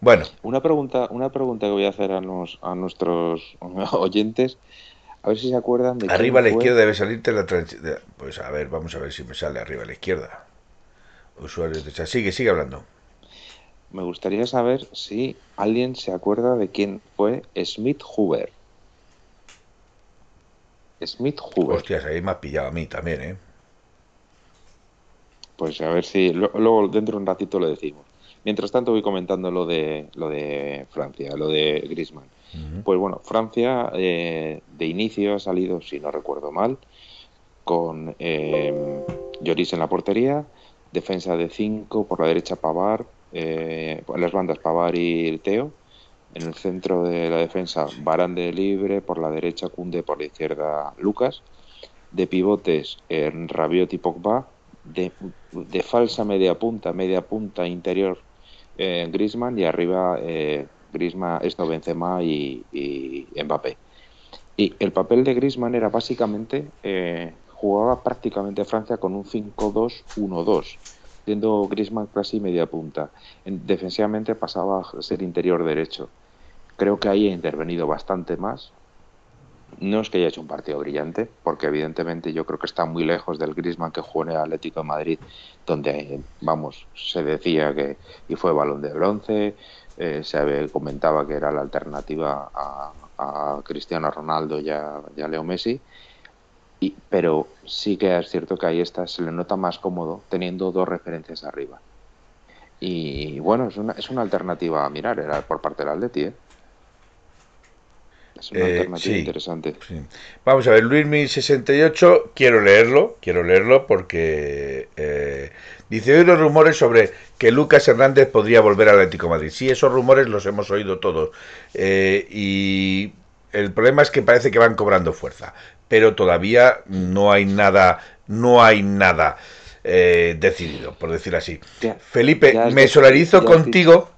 Bueno. Una pregunta, una pregunta que voy a hacer a, a nuestros oyentes. A ver si se acuerdan de. Arriba a la izquierda debe salirte la transición. Pues a ver, vamos a ver si me sale arriba a la izquierda. Usuarios de chat. Sigue, sigue hablando. Me gustaría saber si alguien se acuerda de quién fue Smith Hoover. Smith Hoover. Hostias, ahí me has pillado a mí también, ¿eh? Pues a ver si luego dentro de un ratito lo decimos. Mientras tanto voy comentando lo de lo de Francia, lo de Griezmann. Pues bueno, Francia eh, de inicio ha salido, si no recuerdo mal, con eh, Lloris en la portería, defensa de 5 por la derecha Pavar, eh, las bandas Pavar y Teo, en el centro de la defensa Barande libre, por la derecha Cunde, por la izquierda Lucas, de pivotes en Rabiot y Pogba, de, de, falsa media punta, media punta interior eh, Grisman y arriba eh, Grisman, esto Benzema y, y, Mbappé. Y el papel de Grisman era básicamente, eh, jugaba prácticamente Francia con un 5-2-1-2, siendo Grisman casi media punta. defensivamente pasaba a ser interior derecho. Creo que ahí ha intervenido bastante más, no es que haya hecho un partido brillante, porque evidentemente yo creo que está muy lejos del Griezmann que jugó en el Atlético de Madrid, donde, vamos, se decía que y fue balón de bronce, eh, se comentaba que era la alternativa a, Cristiano Ronaldo y a, Leo Messi, y, pero sí que es cierto que ahí está, se le nota más cómodo teniendo dos referencias arriba. Y bueno, es una, es una alternativa a mirar era por parte del Atleti, ¿eh? Es una eh, alternativa interesante. Vamos a ver, Luis 68, quiero leerlo, quiero leerlo porque eh, dice hoy los rumores sobre que Lucas Hernández podría volver al Atlético Madrid. Sí, esos rumores los hemos oído todos. Eh, y el problema es que parece que van cobrando fuerza, pero todavía no hay nada, no hay nada decidido, por decir así. Felipe, me solarizo contigo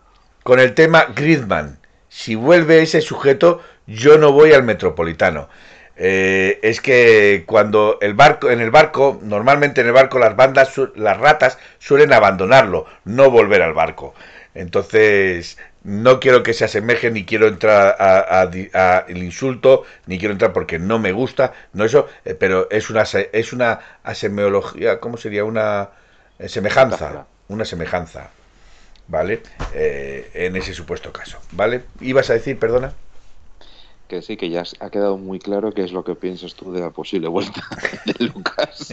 con el tema Griezmann. Si vuelve ese sujeto, yo no voy al metropolitano. Eh, es que cuando el barco, en el barco, normalmente en el barco las bandas, las ratas suelen abandonarlo, no volver al barco. Entonces, no quiero que se asemeje, ni quiero entrar a, el insulto, ni quiero entrar porque no me gusta, no eso, eh, pero es una, es una asemeología, ¿cómo sería? Una eh, semejanza, una semejanza, ¿vale? en ese supuesto caso, ¿vale? ¿Ibas a decir, perdona? Que sí, que ya ha quedado muy claro qué es lo que piensas tú de la posible vuelta de Lucas.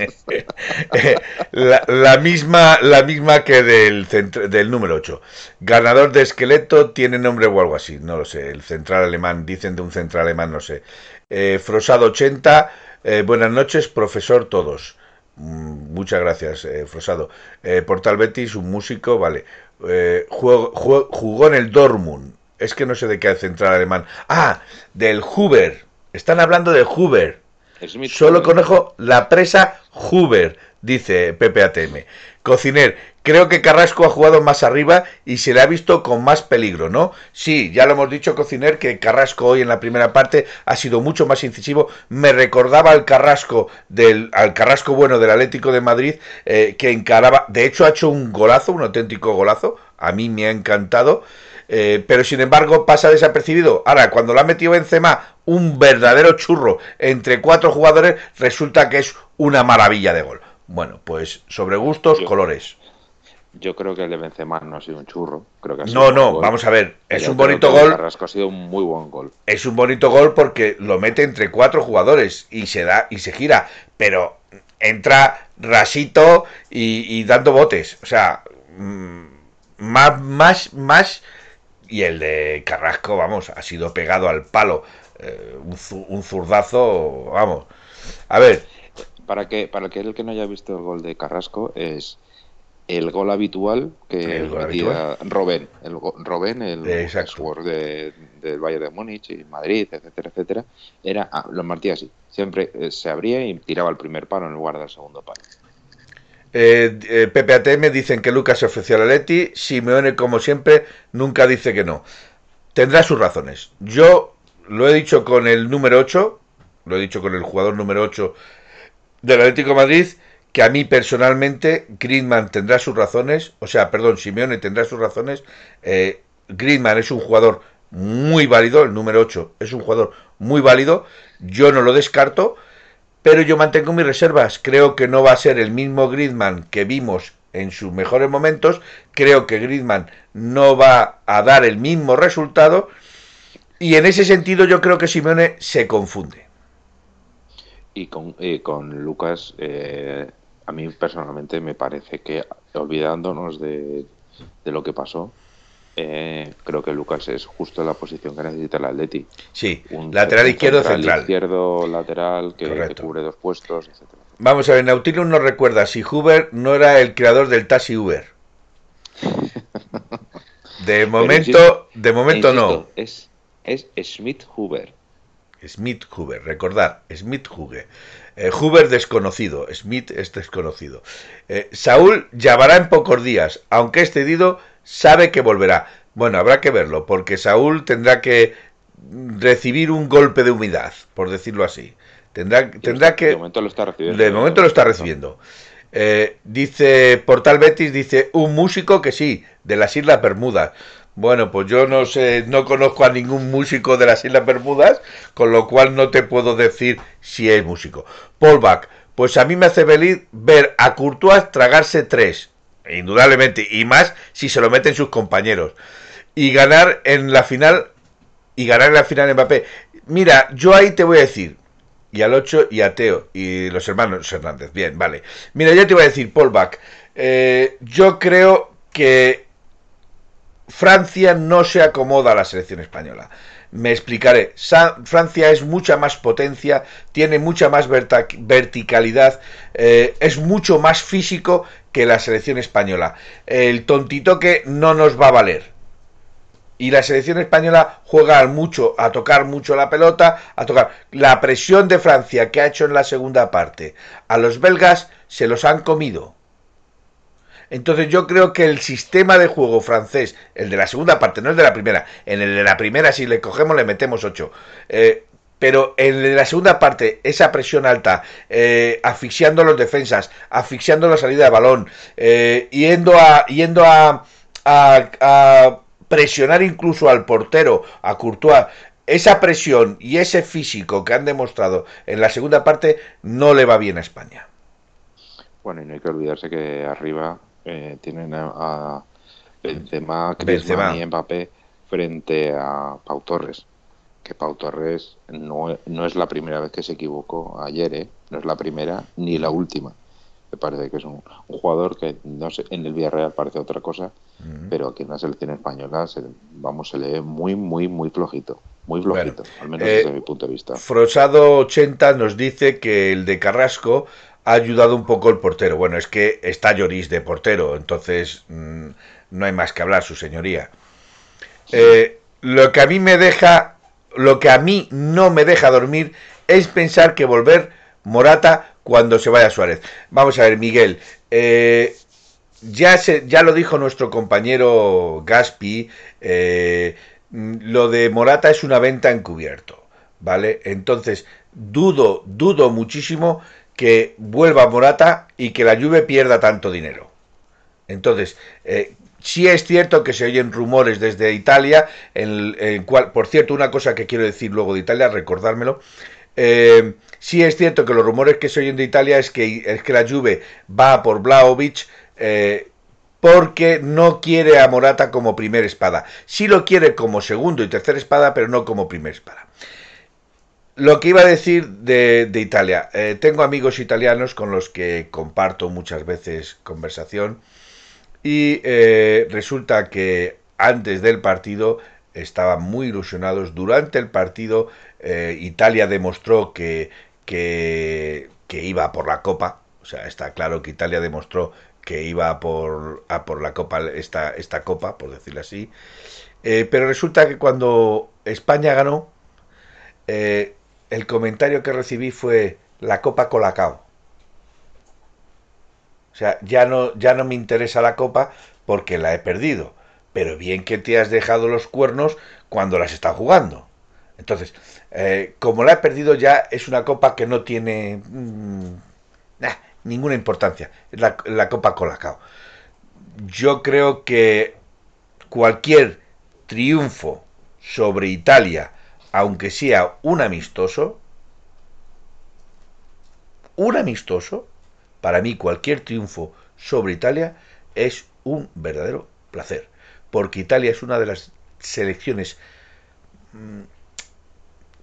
la, misma, la misma que del, del número 8. Ganador de esqueleto tiene nombre o algo así, no lo sé. El central alemán, dicen de un central alemán, no sé. Eh, Frosado 80, eh, buenas noches, profesor todos. Mm, muchas gracias, eh, Frosado. Portal Betis, un músico, vale. jugó en el Dortmund es que no sé de qué central alemán. Ah, del Huber. Están hablando de Huber. Solo conejo la presa Huber, dice PPATM. Cociner, creo que Carrasco ha jugado más arriba y se le ha visto con más peligro, ¿no? Sí, ya lo hemos dicho, Cociner, que Carrasco hoy en la primera parte ha sido mucho más incisivo. Me recordaba al Carrasco del al Carrasco bueno del Atlético de Madrid eh, que encaraba. De hecho, ha hecho un golazo, un auténtico golazo. A mí me ha encantado. Eh, pero sin embargo pasa desapercibido. Ahora, cuando lo ha metido Benzema, un verdadero churro entre cuatro jugadores, resulta que es una maravilla de gol. Bueno, pues sobre gustos, colores. Yo creo que el de Benzema no ha sido un churro. Creo que no, no, vamos a ver. Es un bonito gol. ha sido un muy buen gol. Es un bonito gol porque lo mete entre cuatro jugadores y se da y se gira. Pero entra rasito y, dando botes. O sea, mm, más, más, más y el de Carrasco, vamos, ha sido pegado al palo. Eh, un, zurdazo, vamos. A ver. Para que, para que el que no haya visto el gol de Carrasco, es el gol habitual que metía Robén, el Robén, el jugador de, del Bayern de Múnich y Madrid, etcétera, etcétera, era ah, lo martía así, siempre eh, se abría y tiraba el primer palo en lugar del segundo palo. Eh, eh, PPATM dicen que Lucas se ofreció a la Leti. Simeone, como siempre, nunca dice que no. Tendrá sus razones. Yo lo he dicho con el número 8, lo he dicho con el jugador número 8 del Atlético Madrid, que a mí personalmente Griezmann tendrá sus razones, o sea, perdón, Simeone tendrá sus razones. Eh, Griezmann es un jugador muy válido, el número 8 es un jugador muy válido, yo no lo descarto, pero yo mantengo mis reservas. Creo que no va a ser el mismo Griezmann que vimos en sus mejores momentos. Creo que Griezmann no va a dar el mismo resultado. Y en ese sentido yo creo que Simeone se confunde. Y con, con Lucas, eh, a mí personalmente me parece que, olvidándonos de, lo que pasó, eh, creo que Lucas es justo la posición que necesita el Atleti. Sí, lateral izquierdo central. Izquierdo, lateral, que, cubre dos puestos, etcétera. Vamos a ver, Nautilus nos recuerda si Huber no era el creador del taxi Uber. De momento, de momento no. Es, es Smith Huber. Smith Huber, recordar, Smith Huber. Eh, Huber desconocido, Smith es desconocido. Eh, Saúl llamará en pocos días, aunque es cedido, sabe que volverá. Bueno, habrá que verlo, porque Saúl tendrá que recibir un golpe de humedad, por decirlo así. Tendrá, tendrá que... De momento lo está recibiendo. De momento lo está recibiendo. Eh, dice Portal Betis, dice un músico que sí, de las Islas Bermudas. Bueno, pues yo no sé, no conozco a ningún músico de las Islas Bermudas, con lo cual no te puedo decir si es músico. Paul Bach, pues a mí me hace feliz ver a Courtois tragarse tres, indudablemente, y más si se lo meten sus compañeros. Y ganar en la final, y ganar en la final Mbappé. Mira, yo ahí te voy a decir, y al 8 y a Teo, y los hermanos Hernández, bien, vale. Mira, yo te voy a decir, Paul Bach, eh, yo creo que Francia no se acomoda a la selección española. Me explicaré. Francia es mucha más potencia, tiene mucha más verticalidad, eh, es mucho más físico que la selección española. El tontito que no nos va a valer. Y la selección española juega mucho, a tocar mucho la pelota, a tocar. La presión de Francia que ha hecho en la segunda parte a los belgas se los han comido. Entonces yo creo que el sistema de juego francés, el de la segunda parte, no el de la primera, en el de la primera si le cogemos le metemos 8. Eh, pero en la segunda parte, esa presión alta, eh, asfixiando los defensas, asfixiando la salida de balón, eh, yendo, a, yendo a, a, presionar incluso al portero, a Courtois, esa presión y ese físico que han demostrado en la segunda parte no le va bien a España. Bueno, y no hay que olvidarse que arriba eh, tienen a, Benzema, Griezmann y Mbappé frente a Pau Torres. Que Pau Torres no, no es la primera vez que se equivocó ayer, ¿eh? no es la primera ni la última. Me parece que es un, jugador que no sé, en el Villarreal parece otra cosa, pero aquí en la selección española se, vamos, se lee muy, muy, muy flojito. Muy flojito, al menos desde eh, mi punto de vista. Frosado 80 nos dice que el de Carrasco ha ayudado un poco el portero. Bueno, es que está Lloris de portero, entonces mm, no hay más que hablar, su señoría. Eh, lo que a mí me deja, lo que a mí no me deja dormir es pensar que volver Morata cuando se vaya Suárez. Vamos a ver, Miguel. Eh, ya, se, ya lo dijo nuestro compañero Gaspi, eh, lo de Morata es una venta encubierto, ¿vale? Entonces, dudo, dudo muchísimo que vuelva Morata y que la Juve pierda tanto dinero. Entonces, eh, sí es cierto que se oyen rumores desde Italia, en, cual, por cierto, una cosa que quiero decir luego de Italia, recordármelo, eh, sí es cierto que los rumores que se oyen de Italia es que, es que la Juve va por Blaovic eh, porque no quiere a Morata como primer espada. Sí lo quiere como segundo y tercera espada, pero no como primer espada. Lo que iba a decir de, Italia. Eh, tengo amigos italianos con los que comparto muchas veces conversación y eh, resulta que antes del partido estaban muy ilusionados. Durante el partido eh, Italia demostró que, que, iba por la copa. O sea, está claro que Italia demostró que iba por, a por la copa, esta, esta copa, por decirlo así. pero resulta que cuando España ganó, el comentario que recibí fue la copa colacao. O sea, ya no, ya no me interesa la copa porque la he perdido. Pero bien que te has dejado los cuernos cuando las estás jugando. Entonces, eh, como la he perdido ya es una copa que no tiene mm, ninguna importancia. Es la, la copa colacao. Yo creo que cualquier triunfo sobre Italia aunque sea un amistoso, un amistoso, para mí cualquier triunfo sobre Italia es un verdadero placer, porque Italia es una de las selecciones mm,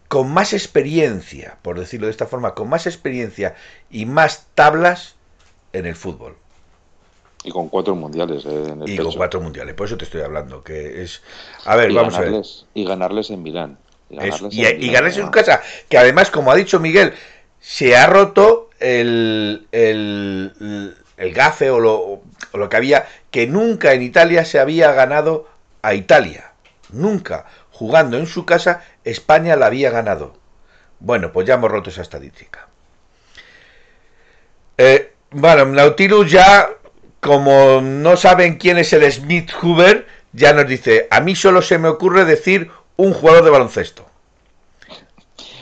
con más experiencia, por decirlo de esta forma, con más experiencia y más tablas en el fútbol. Y con cuatro mundiales eh, en el Y pecho. con cuatro mundiales, por eso te estoy hablando, que es... A ver, y vamos a ver. ganarles, Y ganarles en Milán. Y ganarles y, en y Milán, ganarse en su casa, que además, como ha dicho Miguel, se ha roto el, el, el gafe o lo, lo que había, que nunca en Italia se había ganado a Italia. Nunca. Jugando en su casa, España la había ganado. Bueno, pues ya hemos roto esa estadística. Eh, bueno, Nautilus ya, como no saben quién es el Smith Hoover, ya nos dice, a mí solo se me ocurre decir un jugador de baloncesto.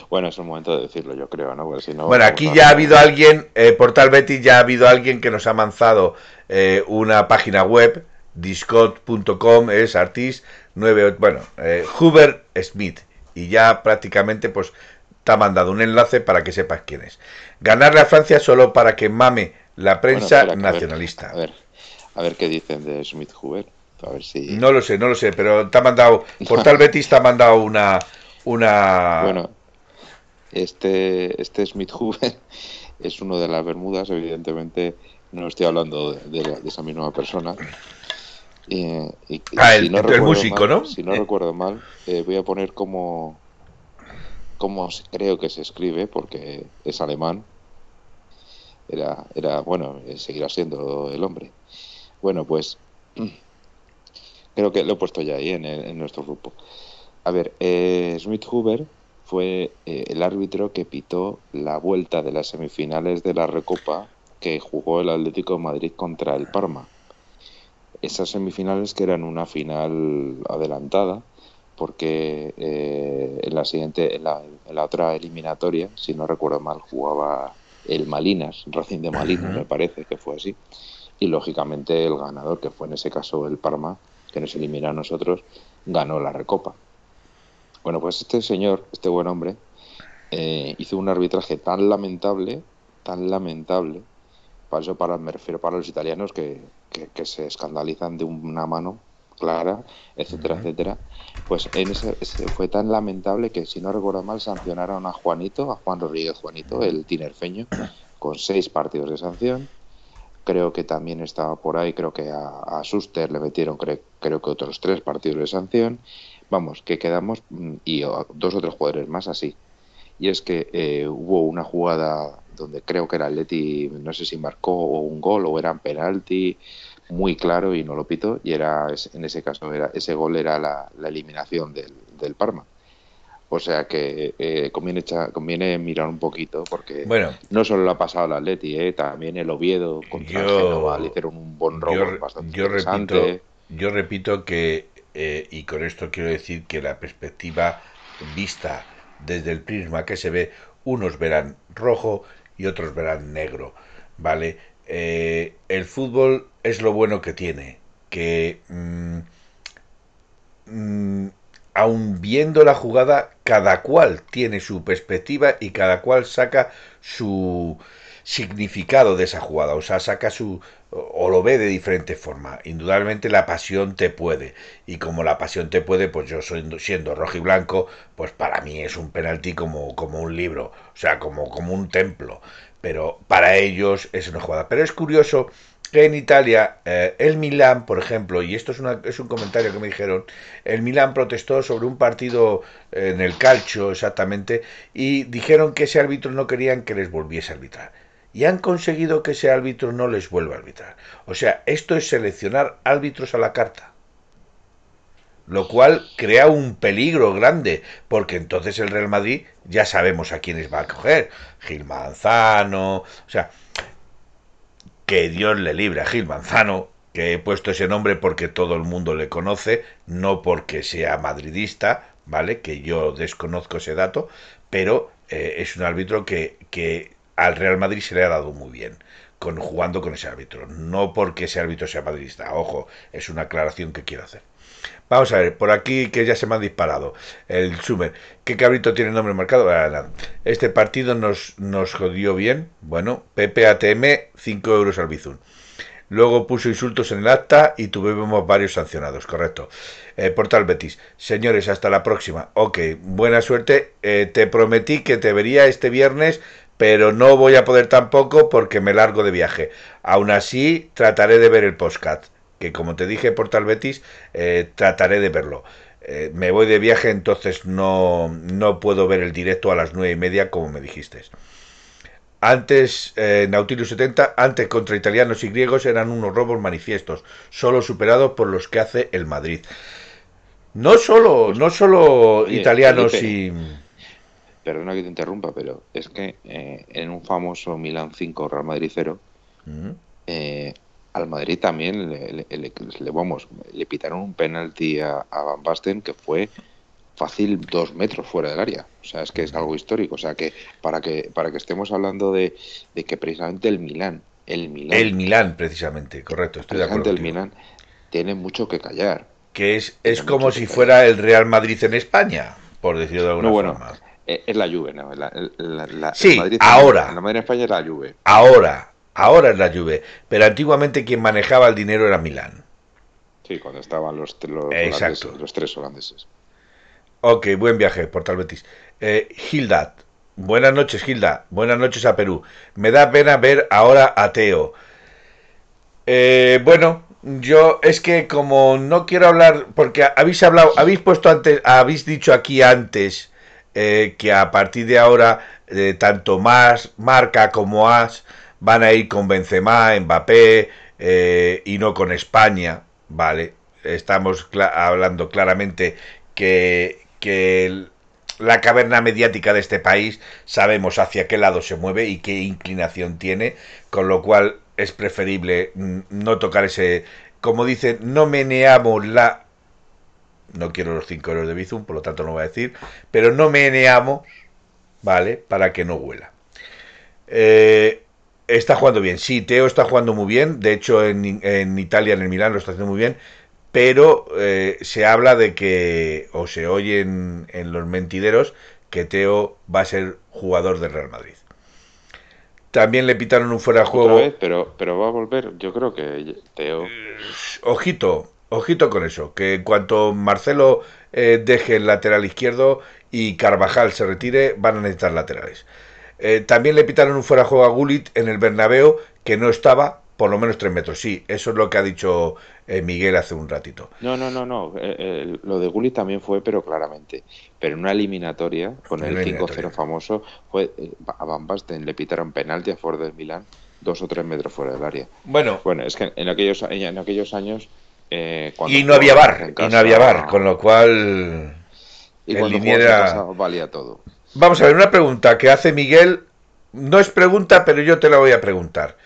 Bueno, es el momento de decirlo, yo creo, ¿no? Porque si no, Bueno, aquí ya ha habido alguien, eh, Portal Betis ya ha habido alguien que nos ha manzado eh, una página web, discord.com, es artist 9, bueno, eh, Hoover Smith, y ya prácticamente pues te ha mandado un enlace para que sepas quién es. Ganarle a Francia solo para que mame la Bueno, prensa espera, que a ver, nacionalista. A ver, a ver qué dicen de Smith Hoover. A ver si. No lo sé, no lo sé, pero te ha mandado, Portal Betis te ha mandado una, una, Bueno, este, este Smith Hoover es uno de las Bermudas, evidentemente no estoy hablando de, de esa misma persona. Y, y- Ah, si el- no el recuerdo músico, mal- ¿no? Si no Eh. recuerdo mal, eh, voy a poner como, como creo que se escribe, porque es alemán. Era, era bueno, eh, seguirá siendo el hombre. Bueno, pues creo que lo he puesto ya ahí en, el- en nuestro grupo. A ver, eh, Smith Hoover fue eh, el árbitro que pitó la vuelta de las semifinales de la Recopa que jugó el Atlético de Madrid contra el Parma. Esas semifinales que eran una final adelantada, porque eh, en la siguiente, en la, en la otra eliminatoria, si no recuerdo mal, jugaba el Malinas, Racing de Malinas, me parece que fue así. Y lógicamente el ganador, que fue en ese caso el Parma, que nos elimina a nosotros, ganó la Recopa. Bueno, pues este señor, este buen hombre, eh, hizo un arbitraje tan lamentable, tan lamentable, para eso para, me refiero para los italianos que, que, que se escandalizan de una mano clara, etcétera, etcétera. Pues en ese, ese fue tan lamentable que, si no recuerdo mal, sancionaron a Juanito, a Juan Rodríguez Juanito, el tinerfeño, con seis partidos de sanción. Creo que también estaba por ahí, creo que a, a Suster le metieron, cre- creo que otros tres partidos de sanción. Vamos, que quedamos, mm, y dos o tres jugadores más así. Y es que eh, hubo una jugada donde creo que era Leti, no sé si marcó un gol o era un penalti, muy claro y no lo pito, y era en ese caso era ese gol era la, la eliminación del, del Parma. O sea que eh, conviene, echa- conviene mirar un poquito porque Bueno, no solo le ha pasado al Atleti, eh, también el Oviedo contra el Yo- Génova le hicieron un buen robo yo, bastante yo interesante. repito, yo repito que, eh, y con esto quiero decir que la perspectiva vista desde el prisma que se ve, unos verán rojo y otros verán negro, ¿vale? Eh, el fútbol es lo bueno que tiene, que mm, mm, aun viendo la jugada, cada cual tiene su perspectiva y cada cual saca su significado de esa jugada, o sea, saca su o lo ve de diferente forma. Indudablemente la pasión te puede y como la pasión te puede, pues yo soy, siendo rojo y blanco, pues para mí es un penalti como, como un libro, o sea, como, como un templo, pero para ellos es una jugada. Pero es curioso que en Italia eh, el Milán, por ejemplo, y esto es, una, es un comentario que me dijeron, el Milán protestó sobre un partido eh, en el calcio exactamente y dijeron que ese árbitro no querían que les volviese a arbitrar. Y han conseguido que ese árbitro no les vuelva a arbitrar. O sea, esto es seleccionar árbitros a la carta. Lo cual crea un peligro grande, porque entonces el Real Madrid ya sabemos a quiénes va a coger. Gil Manzano, o sea, que Dios le libre a Gil Manzano, que he puesto ese nombre porque todo el mundo le conoce, no porque sea madridista, ¿vale? Que yo desconozco ese dato, pero eh, es un árbitro que, que al Real Madrid se le ha dado muy bien con, jugando con ese árbitro, no porque ese árbitro sea madridista, ojo, es una aclaración que quiero hacer. Vamos a ver, por aquí que ya se me han disparado. El Sumer. ¿Qué cabrito tiene nombre marcado? Este partido nos, nos jodió bien. Bueno, PPATM, 5 euros al Bizun. Luego puso insultos en el acta y tuvimos varios sancionados, correcto. Eh, Portal Betis. Señores, hasta la próxima. Ok, buena suerte. Eh, te prometí que te vería este viernes pero no voy a poder tampoco porque me largo de viaje. Aún así, trataré de ver el postcat, que como te dije por Tal Betis, eh, trataré de verlo. Eh, me voy de viaje, entonces no, no puedo ver el directo a las nueve y media como me dijiste. Antes, eh, Nautilus 70, antes contra italianos y griegos eran unos robos manifiestos, solo superados por los que hace el Madrid. No solo, no solo italianos y... Perdona que te interrumpa, pero es que eh, en un famoso Milan 5 Real Madrid 0, Mm. eh, al Madrid también le, le- le- le- vamos, le pitaron un penalti a, a Van Basten que fue fácil dos metros fuera del área. O sea, es que es algo histórico. O sea, que para que para que estemos hablando de, de que precisamente el Milán, el Milán, El Milán, precisamente, correcto, estoy de acuerdo. el. Milán tiene mucho que callar. Que es, es como si fuera el Real Madrid en España, por decirlo de alguna No, bueno, forma. Eh, es la Juve, ¿no? La- la- la- Sí, Madrid ahora. La Madrid en España es la Juve. Ahora, ahora es la Juve, pero antiguamente quien manejaba el dinero era Milán. Sí, cuando estaban los, los, Exacto. los tres holandeses. Ok, buen viaje, Portal Betis. Eh, Hilda, buenas noches, Hilda. Buenas noches a Perú. Me da pena ver ahora a Teo. Eh, bueno, yo es que como no quiero hablar, porque habéis hablado, habéis puesto antes, habéis dicho aquí antes eh, que a partir de ahora eh, tanto más Marca como As van a ir con Benzema, Mbappé eh, y no con España, vale. Estamos hablando claramente que, la caverna mediática de este país sabemos hacia qué lado se mueve y qué inclinación tiene, con lo cual es preferible mm, no tocar ese, como dicen, no meneamos la... No quiero los 5 euros de Bizum, por lo tanto no voy a decir, pero no meneamos, ¿vale? Para que no huela. Eh, está jugando bien, sí, Teo está jugando muy bien, de hecho en, en Italia, en el Milán lo está haciendo muy bien, pero eh, se habla de que, o se oye en, en los mentideros, que Teo va a ser jugador del Real Madrid. También le pitaron un fuera de Otra juego. vez, pero, pero va a volver. Yo creo que Teo. Ojito, ojito con eso, que en cuanto Marcelo eh, deje el lateral izquierdo y Carvajal se retire, van a necesitar laterales. Eh, también le pitaron un fuera juego a Gullit en el Bernabéu, que no estaba por lo menos tres metros. Sí, eso es lo que ha dicho eh, Miguel hace un ratito. No, no, no, no. lo de Gullit también fue, pero claramente. Pero en una eliminatoria, con el una 5-0 eliminatoria. famoso, fue a Van Basten le pitaron penalti a Ford del Milán, dos o tres metros fuera del área. Bueno, Bueno, es que en aquellos, en aquellos años. Eh, y no había bar, y no había bar, con lo cual... Y el cuando linier jugabas en era- casa valía todo. Vamos a ver, una pregunta que hace Miguel. No es pregunta, pero yo te la voy a preguntar.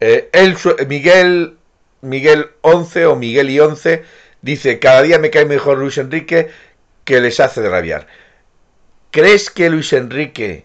Eh, él, Miguel, Miguel 11 o Miguel y 11 dice, cada día me cae mejor Luis Enrique que les hace de rabiar. ¿Crees que Luis Enrique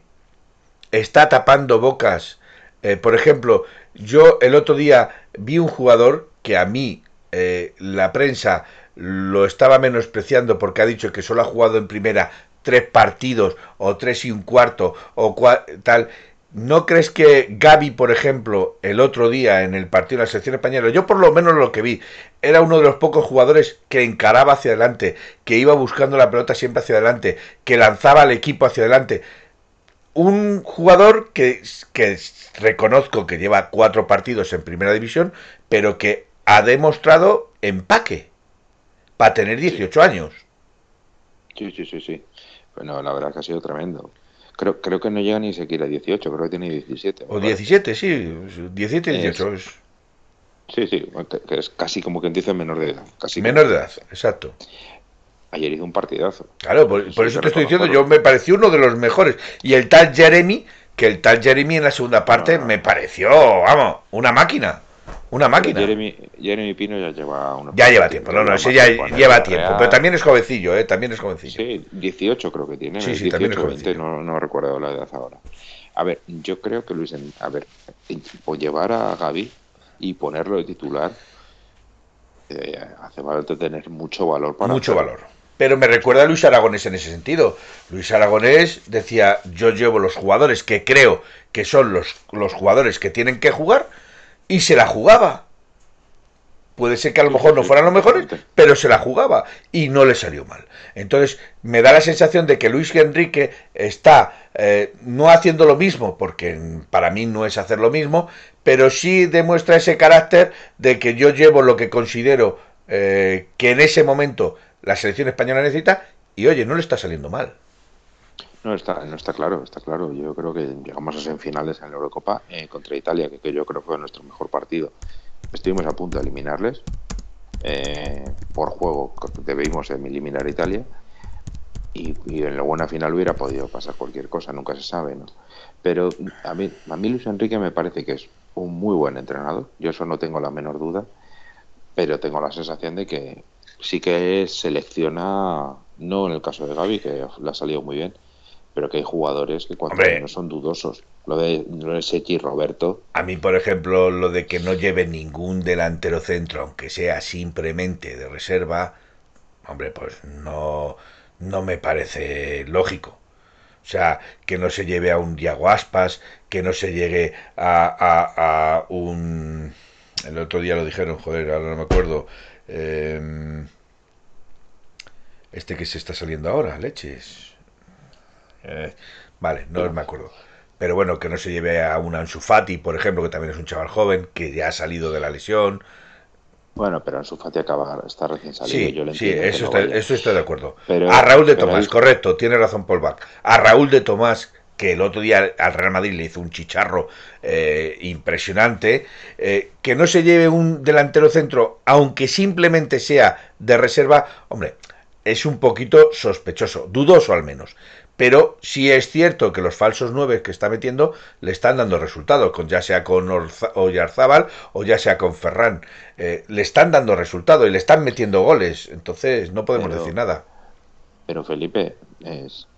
está tapando bocas? Eh, por ejemplo, yo el otro día vi un jugador que a mí eh, la prensa lo estaba menospreciando porque ha dicho que solo ha jugado en primera tres partidos o tres y un cuarto o cua- tal. ¿No crees que Gaby, por ejemplo, el otro día en el partido de la selección española, yo por lo menos lo que vi, era uno de los pocos jugadores que encaraba hacia adelante, que iba buscando la pelota siempre hacia adelante, que lanzaba al equipo hacia adelante? Un jugador que, que reconozco que lleva cuatro partidos en primera división, pero que ha demostrado empaque para tener 18 años. Sí, sí, sí, sí. Bueno, la verdad que ha sido tremendo. Creo, creo que no llega ni siquiera a 18, creo que tiene 17. me O parece. 17, sí, 17 y 18. Es Sí, sí, que- es casi como quien dice menor de edad. Casi menor de edad, exacto. Ayer hizo un partidazo. Claro, por, eso te estoy diciendo, yo me pareció uno de los mejores. Y el tal Jeremy, que el tal Jeremy en la segunda parte No. me pareció, vamos, una máquina. Una máquina. Jeremy, Jeremy Pino ya lleva unos Ya lleva tiempo, no, no, ese ya lleva tiempo. Real. Pero también es jovencillo, ¿eh? También es jovencillo. Sí, 18 creo que tiene. Sí, sí, 18, también es 20, jovencillo. no, no recuerdo la edad ahora. A ver, yo creo que Luis, a ver, o llevar a Gaby y ponerlo de titular eh, hace falta tener mucho valor para mucho valor. Pero me recuerda a Luis Aragonés en ese sentido. Luis Aragonés decía, yo llevo los jugadores que creo que son los, los jugadores que tienen que jugar y se la jugaba. puede ser que a lo mejor no fueran los mejores, pero se la jugaba y no le salió mal. Entonces, me da la sensación de que Luis Enrique está eh, no haciendo lo mismo, porque para mí no es hacer lo mismo, pero sí demuestra ese carácter de que yo llevo lo que considero eh, que en ese momento la selección española necesita y oye, no le está saliendo mal. No está, no está claro, está claro. Yo creo que llegamos a semifinales en la Eurocopa eh, contra Italia, que, yo creo fue nuestro mejor partido. Estuvimos a punto de eliminarles. Eh, por juego debimos eliminar a Italia. Y, en la buena final hubiera podido pasar cualquier cosa, nunca se sabe, ¿no? Pero a mí, a mí Luis Enrique me parece que es un muy buen entrenador. Yo eso no tengo la menor duda. Pero tengo la sensación de que sí que selecciona, no en el caso de Gaby, que le ha salido muy bien, pero que hay jugadores que cuando no son dudosos. Lo de, lo de Sechi Roberto. A mí, por ejemplo, lo de que no lleve ningún delantero centro, aunque sea simplemente de reserva, hombre, pues no, no me parece lógico. O sea, que no se lleve a un Diago Aspas, que no se llegue a, a, a un... El otro día lo dijeron, joder, ahora no me acuerdo. Eh, este que se está saliendo ahora, leches. Eh, vale, no me acuerdo. Pero bueno, que no se lleve a un Ansu Fati, por ejemplo, que también es un chaval joven, que ya ha salido de la lesión. Bueno, pero Ansu Fati acaba, está recién salido. Sí, yo sí eso, está, eso estoy de acuerdo. a Raúl de Tomás, correcto, tiene razón Paul Bach. A Raúl de Tomás, que el otro día al Real Madrid le hizo un chicharro eh, impresionante, eh, que no se lleve un delantero centro, aunque simplemente sea de reserva, hombre, es un poquito sospechoso, dudoso al menos. Pero sí es cierto que los falsos nueve que está metiendo le están dando resultados, con, ya sea con Oyarzábal o ya sea con Ferran. Eh, le están dando resultados y le están metiendo goles. Entonces no podemos decir nada. Pero Felipe,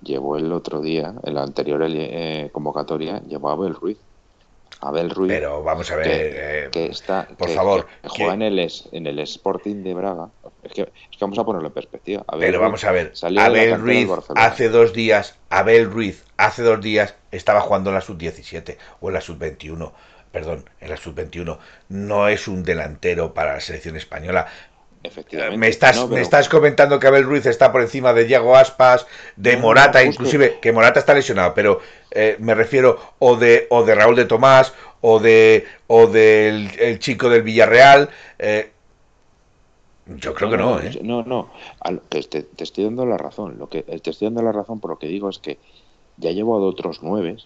llevó el otro día, en la anterior eh, convocatoria, llevó a Abel Ruiz. Abel Ruiz. Pero vamos a ver. Que, eh, está. Por favor. juega en el, en el Sporting de Braga es que, vamos a ponerlo en perspectiva. Pero vamos a ver, Abel Ruiz hace dos días, Abel Ruiz hace dos días estaba jugando en la sub-17 o en la sub-21, perdón, en la sub-21. No es un delantero para la selección española. Efectivamente. Me estás, me estás comentando que Abel Ruiz está por encima de Diego Aspas, de Morata, inclusive, que Morata está lesionado, pero eh, me refiero o de, o de Raúl de Tomás, o de o del el chico del Villarreal. Eh, yo creo que no, ¿eh? No, no, te, estoy dando la razón. Lo que te estoy dando la razón por lo que digo es que ya ha llevado otros nueve.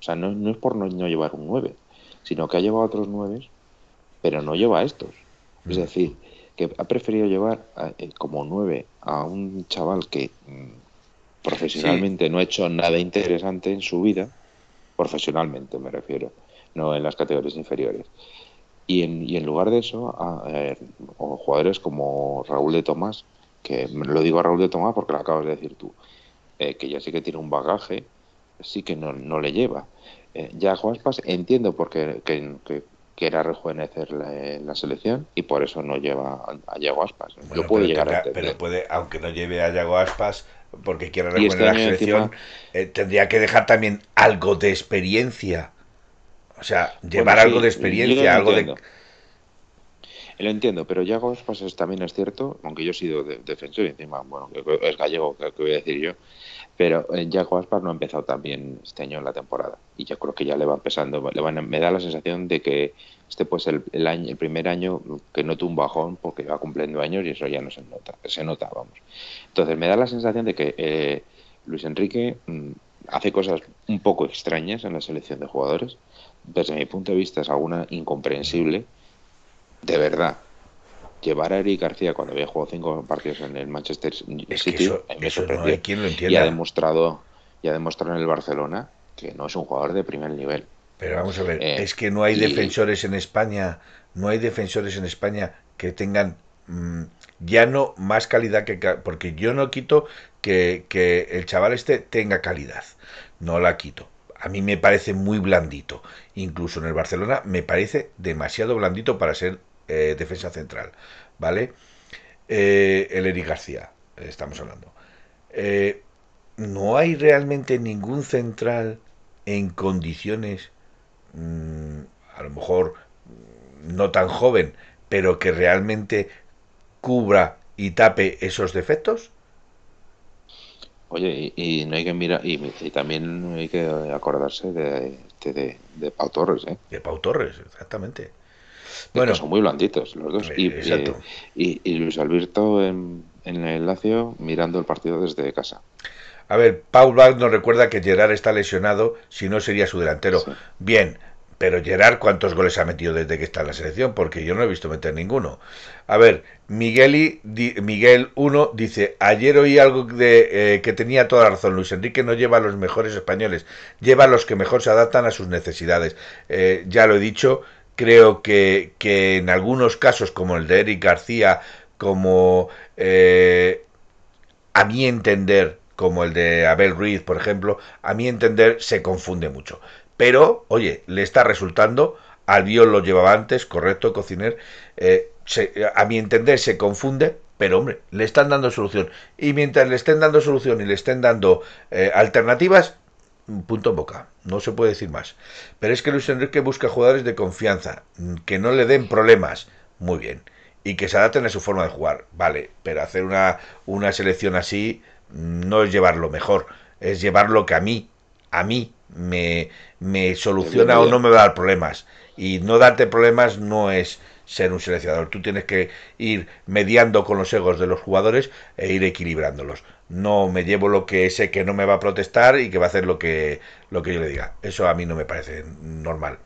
O sea, no, es por no, llevar un nueve, sino que ha llevado otros nueve, pero no lleva a estos. Es mm. Que ha preferido llevar eh, como nueve a un chaval que mm, profesionalmente no ha hecho nada interesante en su vida, profesionalmente me refiero, no en las categorías inferiores. Y en, y en lugar de eso, a, jugadores como Raúl de Tomás, que lo digo a Raúl de Tomás porque lo acabas de decir tú, eh, que ya sí que tiene un bagaje, sí que no, no le lleva. Eh, ya Aspas entiendo porque que, que quiera rejuvenecer la, selección y por eso no lleva a, Yago Aspas. Bueno, puede llegar a Pero puede, aunque no lleve a Yago Aspas, porque quiera este rejuvenecer la selección, eh, tendría que dejar también algo de experiencia. O sea, llevar algo de experiencia, algo de... Lo entiendo, pero Yago pues, también es cierto, aunque yo he sido defensor y encima, bueno, es gallego, que, voy a decir yo, pero Yago Aspas no ha empezado tan bien este año en la temporada y yo creo que ya le va empezando, le van, me da la sensación de que este pues el, el, año, el primer año que noto un bajón porque va cumpliendo años y eso ya no se nota, se nota, vamos. Entonces me da la sensación de que eh, Luis Enrique mm, hace cosas un poco extrañas en la selección de jugadores desde mi punto de vista, es alguna incomprensible, de verdad. Llevar a Eric García cuando había jugado cinco partidos en el Manchester City Y ha demostrado, y ha demostrado en el Barcelona que no es un jugador de primer nivel. Pero vamos a ver, eh, es que no hay defensores en España, no hay defensores en España que tengan mm, ya no más calidad que porque yo no quito que, que el chaval este tenga calidad, no la quito a mí me parece muy blandito. Incluso en el Barcelona me parece demasiado blandito para ser eh, defensa central. ¿Vale? Eh, el Eric García, estamos hablando. Eh, no hay realmente ningún central en condiciones, mm, a lo mejor mm, no tan joven, pero que realmente cubra y tape esos defectos? Oye, y, no hay que mirar, y, también hay que acordarse de, de, de, Pau Torres, ¿eh? De Pau Torres, exactamente. Bueno, son muy blanditos los dos. Y, eh, y, Luis Alberto en, en, el Lacio mirando el partido desde casa. A ver, Paul Bach nos recuerda que Gerard está lesionado, si no sería su delantero. Bien, pero Gerard, ¿cuántos goles ha metido desde que está en la selección? Porque yo no he visto meter ninguno. A ver, Miguel, Miguel 1 dice, ayer oí algo de eh, que tenía toda la razón. Luis Enrique no lleva a los mejores españoles, lleva a los que mejor se adaptan a sus necesidades. Eh, ya lo he dicho, creo que, que, en algunos casos, como el de Eric García, como eh, a mi entender, como el de Abel Ruiz, por ejemplo, a mi entender se confunde mucho. Pero, oye, le está resultando, Albiol lo llevaba antes, correcto, cociner, eh, a mi entender se confunde, pero hombre, le están dando solución. Y mientras le estén dando solución y le estén dando eh, alternativas, punto en boca, no se puede decir más. Pero es que Luis Enrique busca jugadores de confianza, que no le den problemas, muy bien, y que se adapten a su forma de jugar, vale, pero hacer una, una selección así no es llevarlo mejor, es llevar lo que a mí, a mí me, me soluciona o no me va a dar problemas. Y no darte problemas no es ser un seleccionador. Tú tienes que ir mediando con los egos de los jugadores e ir equilibrándolos. No me llevo lo que sé que no me va a protestar y que va a hacer lo que, lo que yo le diga. Eso a mí no me parece normal.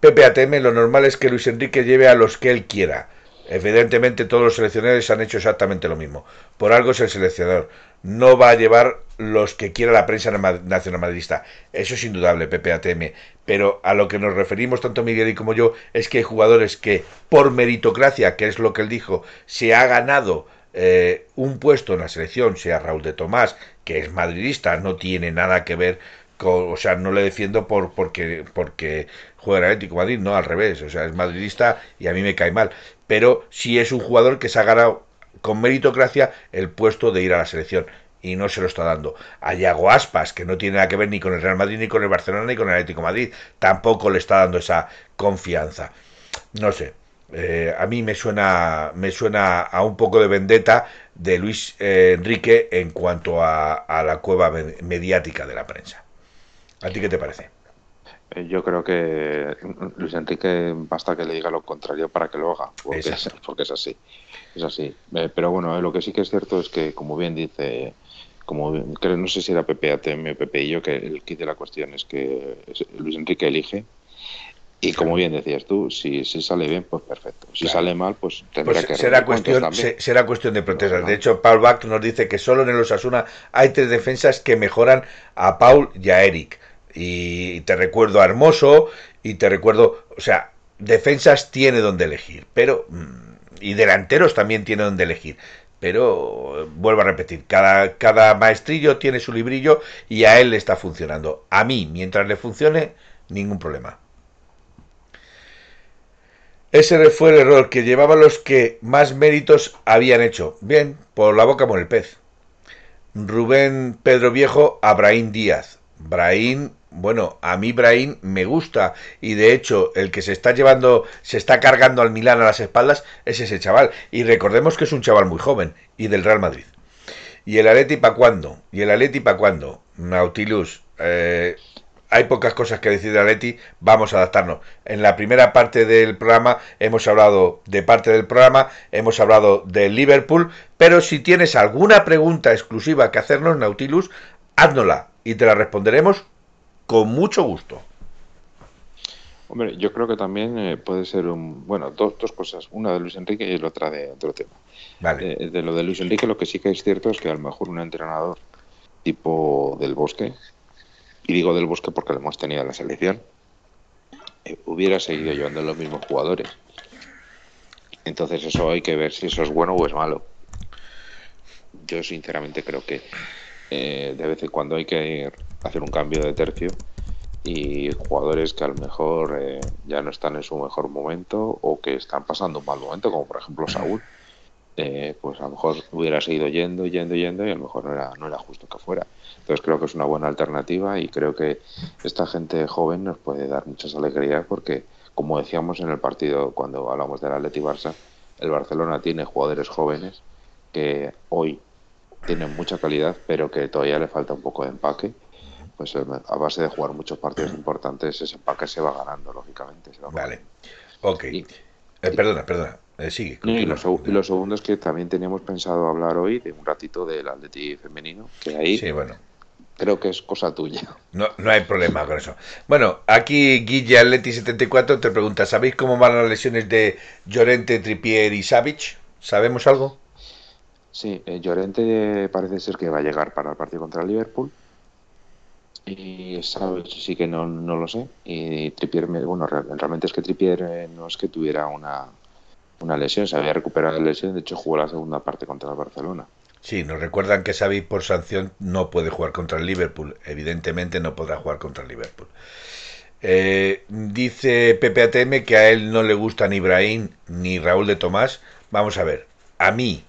Pepe ATM, lo normal es que Luis Enrique lleve a los que él quiera. Evidentemente todos los seleccionadores han hecho exactamente lo mismo. Por algo es el seleccionador no va a llevar los que quiera la prensa nacional madridista. Eso es indudable, PPATM. Pero a lo que nos referimos tanto Miguel y como yo es que hay jugadores que, por meritocracia, que es lo que él dijo, se ha ganado eh, un puesto en la selección, sea Raúl de Tomás, que es madridista, no tiene nada que ver con, o sea, no le defiendo por porque porque juega en Atlético Madrid, no al revés, o sea, es madridista y a mí me cae mal, pero sí es un jugador que se ha ganado con meritocracia el puesto de ir a la selección y no se lo está dando. A Yago Aspas, que no tiene nada que ver ni con el Real Madrid, ni con el Barcelona, ni con el Atlético Madrid, tampoco le está dando esa confianza. No sé, eh, a mí me suena, me suena a un poco de vendetta de Luis eh, Enrique en cuanto a, a, la cueva mediática de la prensa. ¿A ti qué te parece? Eh, yo creo que Luis Enrique basta que le diga lo contrario para que lo haga, porque, es, porque es así. Es así. Eh, pero bueno, lo que sí que es cierto es que, como bien dice, como no sé si era PPATM o PPI que el kit de la cuestión es que Luis Enrique elige. Y como bien decías tú, si, si sale bien, pues perfecto. Si sale mal, pues tendrá pues que será cuestión, será cuestión de protestas. De hecho, Paul Bach nos dice que solo en el Osasuna hay tres defensas que mejoran a Paul y a Eric. Y te recuerdo a Hermoso y te recuerdo, o sea, defensas tiene donde elegir, pero mm, y delanteros también tiene donde elegir. Pero vuelvo a repetir, cada, cada maestrillo tiene su librillo y a él le está funcionando. A mí, mientras le funcione, ningún problema. Ese fue el error que llevaba los que más méritos habían hecho. Bien, por la boca por el pez. Rubén Pedro Viejo a Brahim Díaz. Brahim bueno, a mí Brahim me gusta y de hecho el que se está llevando, se está cargando al Milán a las espaldas es ese chaval. Y recordemos que es un chaval muy joven y del Real Madrid. ¿Y el Aleti para cuándo? ¿Y el Aleti para cuándo? Nautilus, eh, hay pocas cosas que decir de Aleti, vamos a adaptarnos. En la primera parte del programa hemos hablado de parte del programa, hemos hablado de Liverpool, pero si tienes alguna pregunta exclusiva que hacernos, Nautilus, háznosla y te la responderemos con mucho gusto. Hombre, yo creo que también eh, puede ser un. Bueno, dos, dos cosas. Una de Luis Enrique y la otra de otro tema. Vale. Eh, de lo de Luis Enrique, lo que sí que es cierto es que a lo mejor un entrenador tipo del Bosque, y digo del Bosque porque lo hemos tenido en la selección, eh, hubiera seguido llevando los mismos jugadores. Entonces, eso hay que ver si eso es bueno o es malo. Yo, sinceramente, creo que de vez en cuando hay que hacer un cambio de tercio y jugadores que a lo mejor eh, ya no están en su mejor momento o que están pasando un mal momento, como por ejemplo Saúl, eh, pues a lo mejor hubiera seguido yendo, yendo, yendo y a lo mejor no era, no era justo que fuera. Entonces creo que es una buena alternativa y creo que esta gente joven nos puede dar muchas alegrías porque como decíamos en el partido cuando hablamos del Atleti Barça, el Barcelona tiene jugadores jóvenes que hoy tienen mucha calidad, pero que todavía le falta un poco de empaque. Pues eh, a base de jugar muchos partidos importantes, ese empaque se va ganando, lógicamente. vale. Ok. Eh, perdona, perdona. Eh, sigue. Y lo, segundo es que también teníamos pensado hablar hoy de un ratito del Atleti femenino, que ahí sí, bueno. Creo que es cosa tuya. No, no hay problema con eso. Bueno, aquí Guille Atleti74 te pregunta, ¿sabéis cómo van las lesiones de Llorente, Tripier y Savic? ¿Sabemos algo? Sí, eh, Llorente parece ser que va a llegar para el partido contra el Liverpool. Y Savic sí que no, no lo sé. Y Tripier, bueno, realmente es que Tripier eh, no es que tuviera una una lesión, se había recuperado la lesión, de hecho jugó la segunda parte contra el Barcelona. Sí, nos recuerdan que Xavi por sanción no puede jugar contra el Liverpool, evidentemente no podrá jugar contra el Liverpool. Eh, dice Pepe ATM que a él no le gusta ni Ibrahim ni Raúl de Tomás. Vamos a ver, a mí,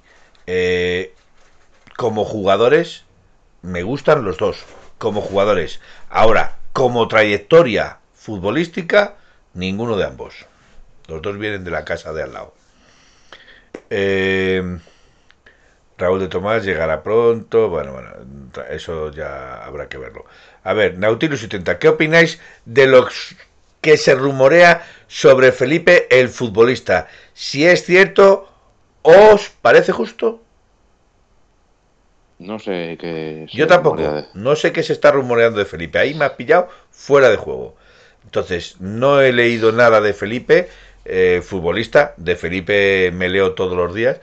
eh, como jugadores, me gustan los dos, como jugadores. Ahora, como trayectoria futbolística, ninguno de ambos. Los dos vienen de la casa de al lado. Eh, Raúl de Tomás llegará pronto. Bueno, bueno, eso ya habrá que verlo. A ver, Nautilus 70, ¿qué opináis de lo que se rumorea sobre Felipe el futbolista? Si es cierto, ¿os parece justo? No sé qué. Yo tampoco. No sé qué se está rumoreando de Felipe. Ahí me ha pillado fuera de juego. Entonces, no he leído nada de Felipe. Eh, futbolista. De Felipe me leo todos los días.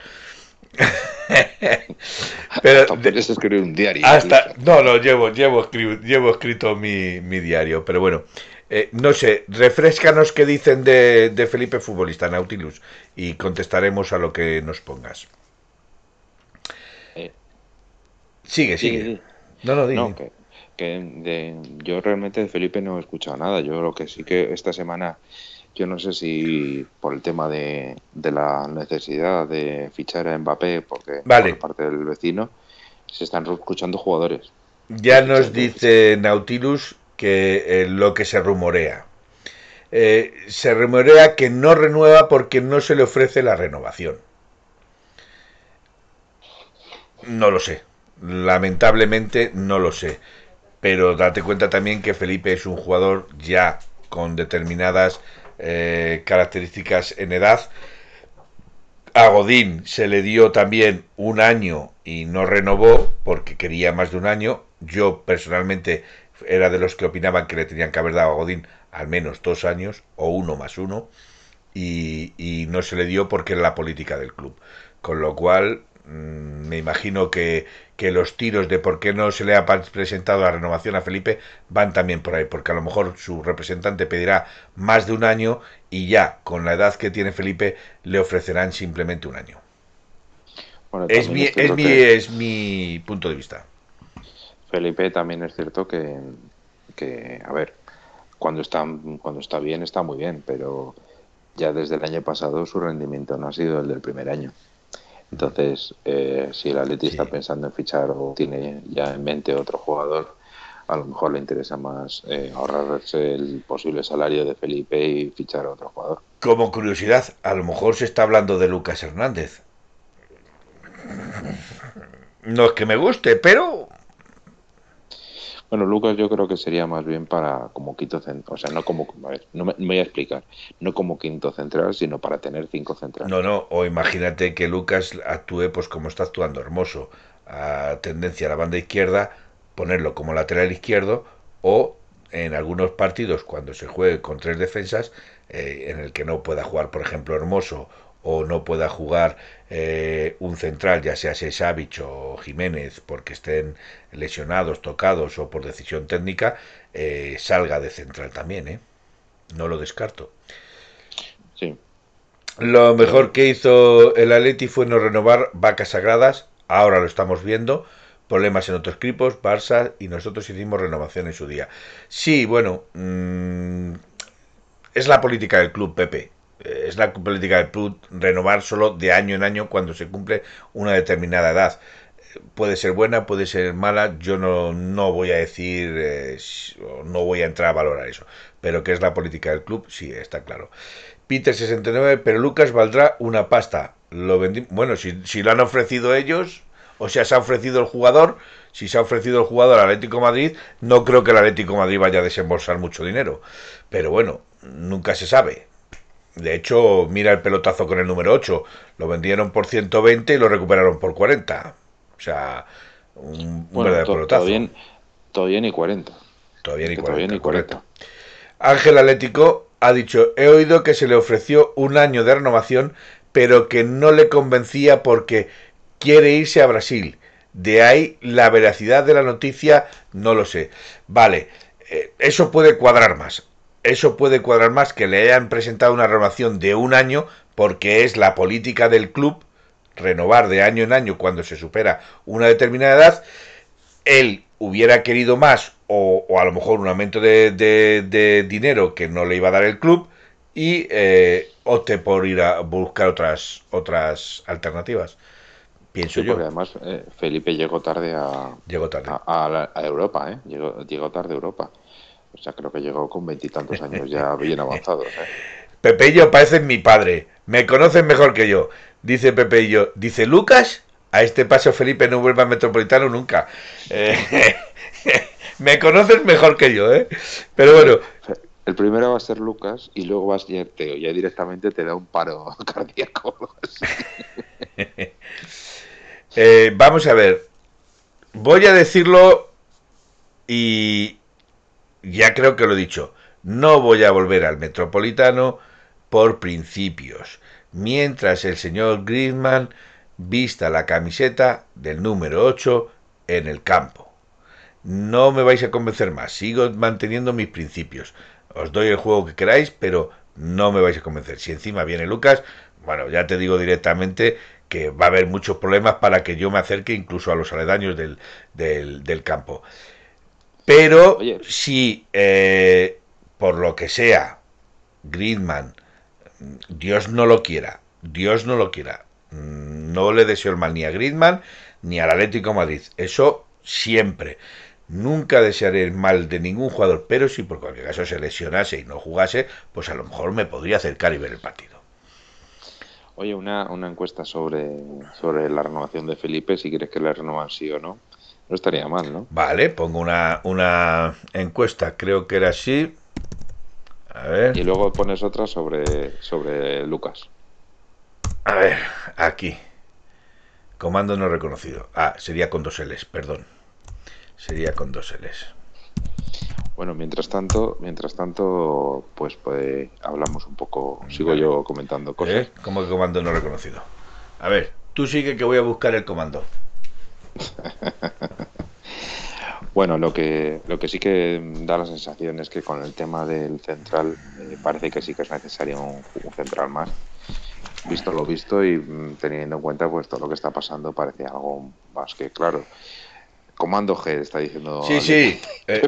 pero escribir un diario. Hasta, no, no, llevo, llevo, llevo escrito mi, diario, pero bueno. Eh, no sé, refrescanos qué dicen de, Felipe Futbolista, Nautilus, y contestaremos a lo que nos pongas. Eh, sigue, sigue. No, no, no que, yo realmente de Felipe no he escuchado nada. Yo lo que sí que esta semana yo no sé si por el tema de, la necesidad de fichar a Mbappé, porque por parte del vecino, se están escuchando jugadores. Ya nos dice Nautilus que eh, lo que se rumorea. Eh, se rumorea que no renueva porque no se le ofrece la renovación. No lo sé. Lamentablemente no lo sé. Pero date cuenta también que Felipe es un jugador ya con determinadas eh, características en edad. A Godín se le dio también un año y no renovó porque quería más de un año. Yo personalmente era de los que opinaban que le tenían que haber dado a Godín al menos dos años o uno más uno y, no se le dio porque era la política del club. Con lo cual Mm, me imagino que, los tiros de por qué no se le ha presentado la renovación a Felipe van también por ahí, porque a lo mejor su representante pedirá más de un año y ya con la edad que tiene Felipe le ofrecerán simplemente un año. es, mi, es, mi, es mi punto de vista. Felipe también es cierto que, que a ver, cuando está, cuando está bien está muy bien, pero ya desde el año pasado su rendimiento no ha sido el del primer año. Entonces, eh, si el Atleti está pensando en fichar o tiene ya en mente otro jugador, a lo mejor le interesa más eh, ahorrarse el posible salario de Felipe y fichar a otro jugador. Como curiosidad, a lo mejor se está hablando de Lucas Hernández. No es que me guste, pero bueno, Lucas yo creo que sería más bien para como quinto central, o sea, no como, a ver, no me, voy a explicar, no como quinto central, sino para tener cinco centrales. No, no, o imagínate que Lucas actúe pues como está actuando Hermoso, a tendencia a la banda izquierda, ponerlo como lateral izquierdo o en algunos partidos cuando se juegue con tres defensas, eh, en el que no pueda jugar, por ejemplo, Hermoso o no pueda jugar eh, un central, ya sea Sesavich o Jiménez, porque estén lesionados, tocados o por decisión técnica, eh, salga de central también, ¿eh? No lo descarto. Sí. Lo mejor que hizo el Atleti fue no renovar vacas sagradas, ahora lo estamos viendo, problemas en otros equipos, Barça, y nosotros hicimos renovación en su día. Sí, bueno, mm, es la política del club, Pepe es la política del club renovar solo de año en año cuando se cumple una determinada edad. puede ser buena, puede ser mala, yo no, no voy a decir, eh, no voy a entrar a valorar eso, pero que es la política del club, sí, está claro. Peter 69, pero Lucas valdrá una pasta. Lo bueno, si, si lo han ofrecido ellos, o sea, se ha ofrecido el jugador, si se ha ofrecido el jugador al Atlético Madrid, no creo que el Atlético Madrid vaya a desembolsar mucho dinero. Pero bueno, nunca se sabe. De hecho, mira el pelotazo con el número 8. Lo vendieron por 120 y lo recuperaron por 40. O sea, un, verdadero pelotazo. Todavía, todavía ni 40. Todavía ni 40. Todavía ni 40. Ángel Atlético ha dicho, he oído que se le ofreció un año de renovación, pero que no le convencía porque quiere irse a Brasil. De ahí la veracidad de la noticia, no lo sé. Vale, eh, eso puede cuadrar más eso puede cuadrar más que le hayan presentado una renovación de un año porque es la política del club renovar de año en año cuando se supera una determinada edad. Él hubiera querido más o, a lo mejor un aumento de, dinero que no le iba a dar el club y eh, opte por ir a buscar otras otras alternativas pienso yo porque además eh, Felipe llegó tarde a llegó tarde a, Europa ¿eh? llegó, llegó tarde a Europa o sea, creo que llegó con veintitantos años ya bien avanzados. ¿eh? Yo parecen mi padre. Me conocen mejor que yo. Dice Pepe y yo. Dice Lucas. A este paso Felipe no vuelva a Metropolitano nunca. Eh, me conocen mejor que yo, ¿eh? Pero bueno. El primero va a ser Lucas y luego va a ser Teo. Ya directamente te da un paro cardíaco. eh, vamos a ver. Voy a decirlo y, ya creo que lo he dicho, no voy a volver al Metropolitano por principios, mientras el señor Griezmann vista la camiseta del número 8 en el campo. No me vais a convencer más, sigo manteniendo mis principios. Os doy el juego que queráis, pero no me vais a convencer. Si encima viene Lucas, bueno, ya te digo directamente que va a haber muchos problemas para que yo me acerque incluso a los aledaños del, del, del campo. Pero si eh, por lo que sea, Griezmann, Dios no lo quiera, Dios no lo quiera, no le deseo el mal ni a Griezmann ni al Atlético Madrid. Eso siempre. Nunca desearé el mal de ningún jugador, pero si por cualquier caso se lesionase y no jugase, pues a lo mejor me podría acercar y ver el partido. Oye, una, una encuesta sobre, sobre la renovación de Felipe, si quieres que le renovan sí o no. No estaría mal, ¿no? Vale, pongo una, una encuesta, creo que era así. A ver. Y luego pones otra sobre, sobre Lucas. A ver, aquí. Comando no reconocido. Ah, sería con dos L's, perdón. Sería con dos L's. Bueno, mientras tanto, mientras tanto, pues, pues hablamos un poco. Sigo yo comentando cosas. ¿Eh? ¿Cómo que comando no reconocido? A ver, tú sigue que voy a buscar el comando. bueno, lo que, lo que sí que da la sensación es que con el tema del central eh, parece que sí que es necesario un, central más. Visto lo visto y mm, teniendo en cuenta pues todo lo que está pasando parece algo más que claro. Comando G está diciendo. Sí, sí. Eh,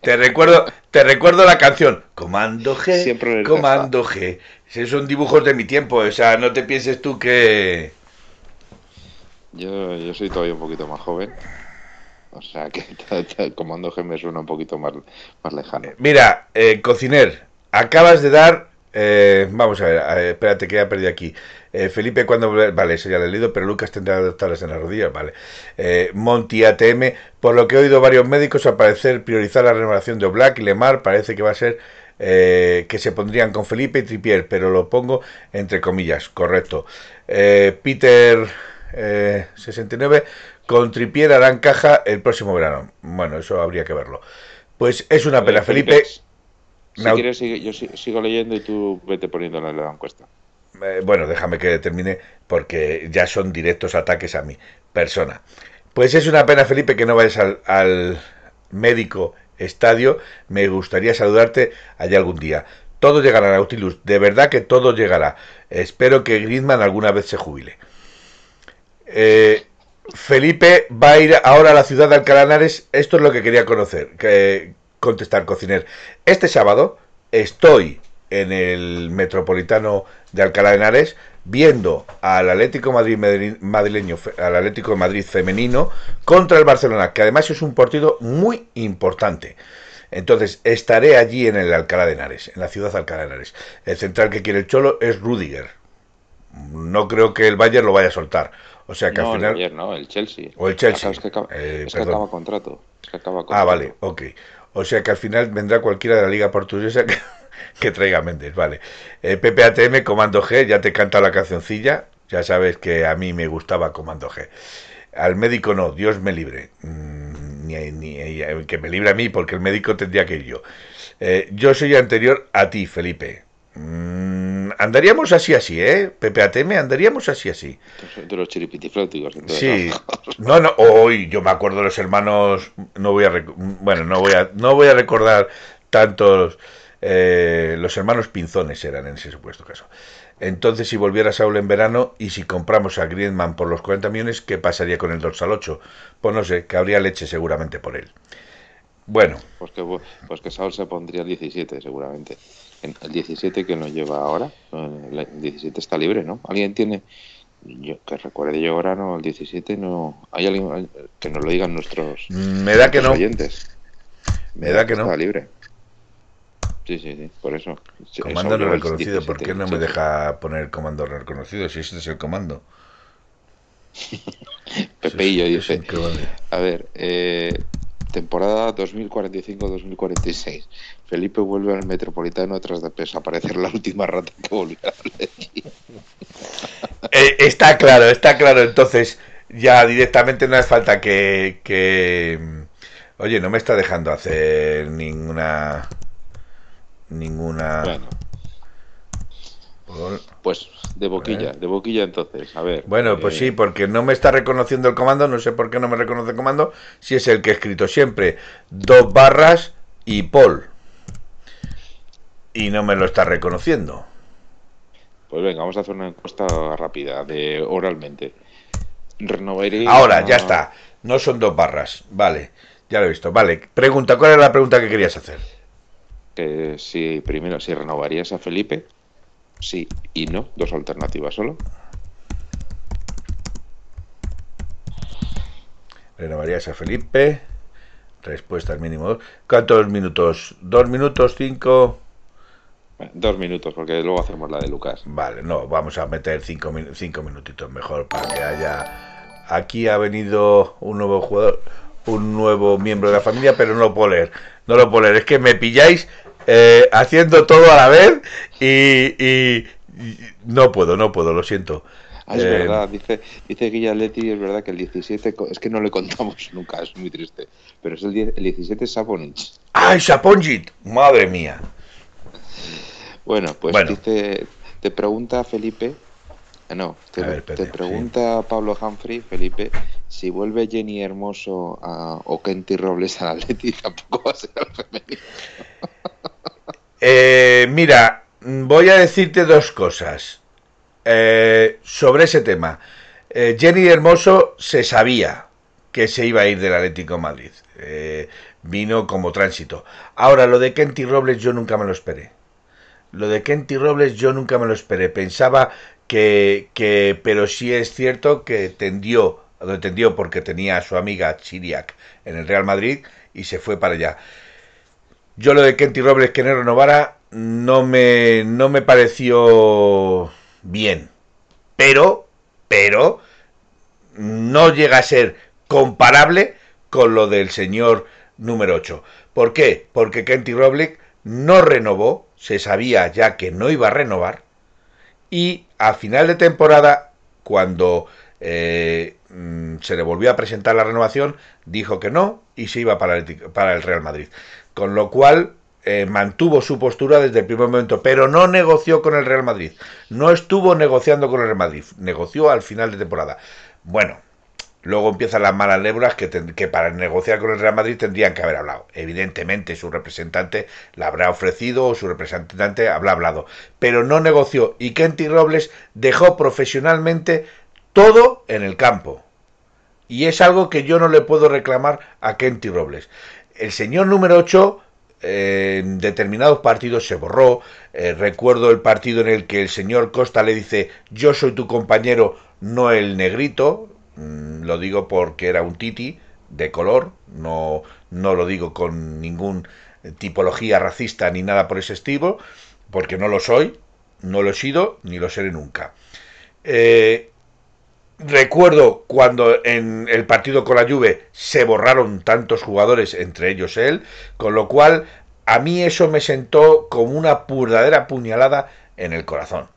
te, recuerdo, te recuerdo la canción. Comando G. Siempre Comando G. Son dibujos de mi tiempo. O sea, no te pienses tú que yo, soy todavía un poquito más joven. O sea que el comando G me suena un poquito más, más lejano. Eh, mira, eh, cociner, acabas de dar. Eh, vamos a ver, espérate que ya perdí aquí. Felipe, cuando. Vale, eso ya lo he leído, pero Lucas tendrá doctores en las rodillas, vale. Monty ATM, por lo que he oído varios médicos, al parecer priorizar la renovación de Oblak y Lemar parece que va a ser que se pondrían con Felipe y Tripier, pero lo pongo entre comillas, correcto. Peter 69, eh, con Tripier harán caja el próximo verano. Bueno, eso habría que verlo. Pues es una pena, Felipe. Si quieres, yo sigo leyendo y tú vete poniendo la, la encuesta. Eh, bueno, déjame que termine porque ya son directos ataques a mi persona. Pues es una pena, Felipe, que no vayas al, al médico estadio. Me gustaría saludarte allá algún día. Todo llegará, Nautilus. De verdad que todo llegará. Espero que Griezmann alguna vez se jubile. Eh, Felipe va a ir ahora a la ciudad de Alcalá Henares. Esto es lo que quería conocer, que, contestar, cociner. Este sábado estoy en el metropolitano de Alcalá de Henares viendo al Atlético Madrid madrileño, al Atlético de Madrid femenino contra el Barcelona, que además es un partido muy importante. Entonces, estaré allí en el Alcalá de Henares, en la ciudad de Alcalá de Henares. El central que quiere el Cholo es Rudiger. No creo que el Bayern lo vaya a soltar. O sea que al final. El Bayern no, el Chelsea. O el Chelsea. es que acaba, eh, es que acaba contrato. Es que acaba Ah, vale, ok. O sea que al final vendrá cualquiera de la Liga Portuguesa que, que traiga Méndez, vale. Eh, PPATM, Comando G, ya te he cantado la cancioncilla. Ya sabes que a mí me gustaba Comando G. Al médico no, Dios me libre. Mm, ni, ni- que me libre a mí, porque el médico tendría que ir yo. Eh, yo soy anterior a ti, Felipe. Mm, andaríamos así, así, ¿eh? PPATM, andaríamos así, así. De los chiripitifláuticos. Sí, ¿no? no, hoy yo me acuerdo de los hermanos, no voy a, bueno, no voy a, no voy a recordar tantos, eh, los hermanos Pinzones eran en ese supuesto caso. Entonces, si volviera Saúl en verano y si compramos a Griezmann por los 40 millones, ¿qué pasaría con el dorsal 8? Pues no sé, que habría leche seguramente por él. Bueno, Pues que, pues que Saúl se pondría el 17, seguramente. El 17 que nos lleva ahora. El 17 está libre, ¿no? ¿Alguien tiene.? Yo, que recuerde yo ahora, no, el 17 no. ¿Hay alguien que nos lo digan nuestros, me da que nuestros no. oyentes? Me da que no. Está libre. Sí, sí, sí, por eso. Comando no reconocido, ¿por 17, qué no me 17. deja poner comando no reconocido si este es el comando? Pepeillo dice. A ver, eh, temporada 2045-2046. Felipe vuelve al Metropolitano tras de desaparecer la última rata que volvió al. Eh, está claro, está claro. Entonces, ya directamente no hace falta que, que. Oye, no me está dejando hacer ninguna. Ninguna. Bueno, pues de boquilla, de boquilla entonces. A ver. pues eh, sí, porque no me está reconociendo el comando. No sé por qué no me reconoce el comando. Si es el que he escrito siempre. Dos barras y Paul. Y no me lo está reconociendo. Pues venga, vamos a hacer una encuesta rápida, de oralmente. Renovaré. Ahora, ya está. No son dos barras. Vale, ya lo he visto. Vale, pregunta. ¿Cuál era la pregunta que querías hacer? Que si primero, si renovarías a Felipe, sí y no, dos alternativas solo. Renovarías a Felipe. Respuesta al mínimo. dos. ¿Cuántos minutos? ¿Dos minutos? ¿Cinco? Dos minutos, porque luego hacemos la de Lucas. Vale, no, vamos a meter cinco, cinco minutitos mejor para que haya... Aquí ha venido un nuevo jugador, un nuevo miembro de la familia, pero no lo puedo leer. No lo puedo leer. Es que me pilláis eh, haciendo todo a la vez y, y- y no puedo, no puedo, lo siento. Ah, es Eh, verdad, dice, dice Guilla Leti, es verdad que el 17, co- es que no le contamos nunca, es muy triste, pero es el, 10 el 17 es Saponich. ¡Ay, Saponjit! ¡Madre mía! Bueno, pues Bueno. dice, te pregunta Felipe, ah, no, te, ver, pregunta Pablo Humphrey, Felipe, si vuelve Jenny Hermoso a, o Kenty Robles al Atleti, tampoco va a ser al femenino. Eh, mira, voy a decirte dos cosas eh, sobre ese tema. Eh, Jenny Hermoso se sabía que se iba a ir del Atlético Madrid. Eh, vino como tránsito. Ahora, lo de Kenty Robles yo nunca me lo esperé. Lo de Kenty Robles yo nunca me lo esperé. Pensaba que, que pero sí es cierto que tendió, lo tendió porque tenía a su amiga Chiriac en el Real Madrid y se fue para allá. Yo lo de Kenty Robles que no renovara no me, no me pareció bien. Pero, pero, no llega a ser comparable con lo del señor número 8. ¿Por qué? Porque Kenty Robles no renovó, se sabía ya que no iba a renovar, y a final de temporada, cuando eh, mm, se le volvió a presentar la renovación, dijo que no y se iba para el, para el Real Madrid. Con lo cual eh, mantuvo su postura desde el primer momento, pero no negoció con el Real Madrid. No estuvo negociando con el Real Madrid, negoció al final de temporada. Bueno, luego empiezan las malas lenguas que, que para negociar con el Real Madrid tendrían que haber hablado. Evidentemente su representante la habrá ofrecido o su representante habrá hablado, pero no negoció y Kenty Robles dejó profesionalmente todo en el campo. Y es algo que yo no le puedo reclamar a Kenty Robles. El señor número 8 en determinados partidos se borró. Eh, recuerdo el partido en el que el señor Costa le dice yo soy tu compañero, no el negrito. Mm, lo digo porque era un titi de color, no, no lo digo con ningún tipología racista ni nada por ese estilo, porque no lo soy, no lo he sido ni lo seré nunca. Eh, recuerdo cuando en el partido con la Juve se borraron tantos jugadores, entre ellos él, con lo cual a mí eso me sentó como una verdadera puñalada en el corazón.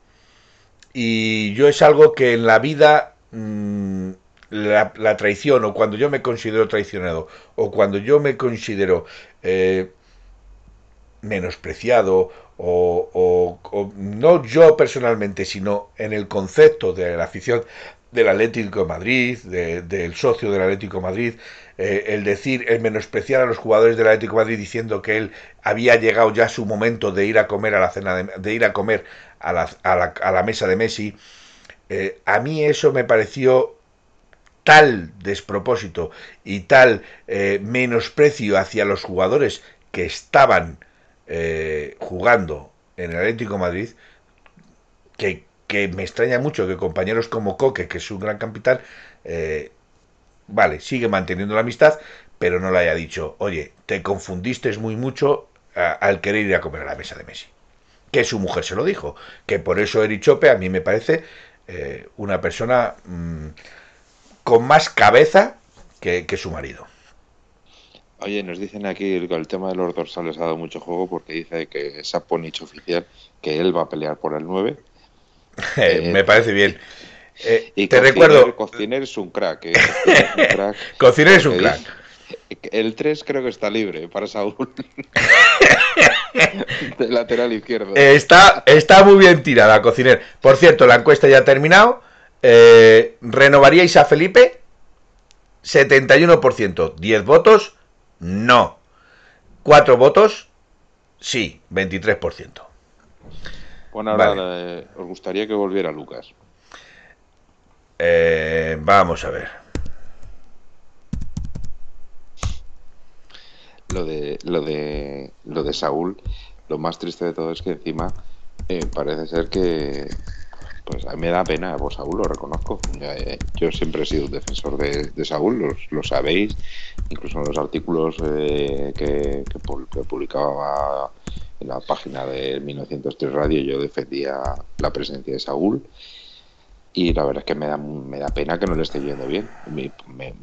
Y yo es algo que en la vida mm, la, traición o cuando yo me considero traicionado o cuando yo me considero eh, menospreciado o, no yo personalmente, sino en el concepto de la afición del Atlético de Madrid, del socio del Atlético de Madrid, eh, el decir, el menospreciar a los jugadores del Atlético de Madrid diciendo que él había llegado ya su momento de ir a comer a la cena de, ir a comer a la, a la, mesa de Messi, eh, a mí eso me pareció tal despropósito y tal eh, menosprecio hacia los jugadores que estaban jugando en el Atlético Madrid, que, me extraña mucho que compañeros como Coque, que es un gran capitán, eh, vale, sigue manteniendo la amistad, pero no le haya dicho, oye, te confundiste muy mucho al querer ir a comer a la mesa de Messi. Que su mujer se lo dijo, que por eso Eric Chope a mí me parece eh, una persona mm, con más cabeza que su marido. Oye, nos dicen aquí que el tema de los dorsales ha dado mucho juego porque dice que es Ponich oficial que él va a pelear por el 9. Eh, me parece bien. Eh, y te recuerdo. Cociner es un crack. Eh. Cociner es un crack. El 3 creo que está libre para Saúl. de lateral izquierdo. Está, está muy bien tirada, Cociner. Por cierto, la encuesta ya ha terminado. ¿Renovaríais a Felipe? 71%, 10 votos. No. ¿Cuatro votos? Sí, 23%. Bueno, ahora os gustaría que volviera Lucas. Eh, vamos a ver. Lo de, lo de lo de Saúl, lo más triste de todo es que encima eh, parece ser que pues a mí me da pena por Saúl, lo reconozco. Eh, yo siempre he sido un defensor de, Saúl, lo sabéis, incluso en los artículos eh, que, publicaba en la página de 1903 Radio yo defendía la presencia de Saúl y la verdad es que me da, me da pena que no le esté yendo bien.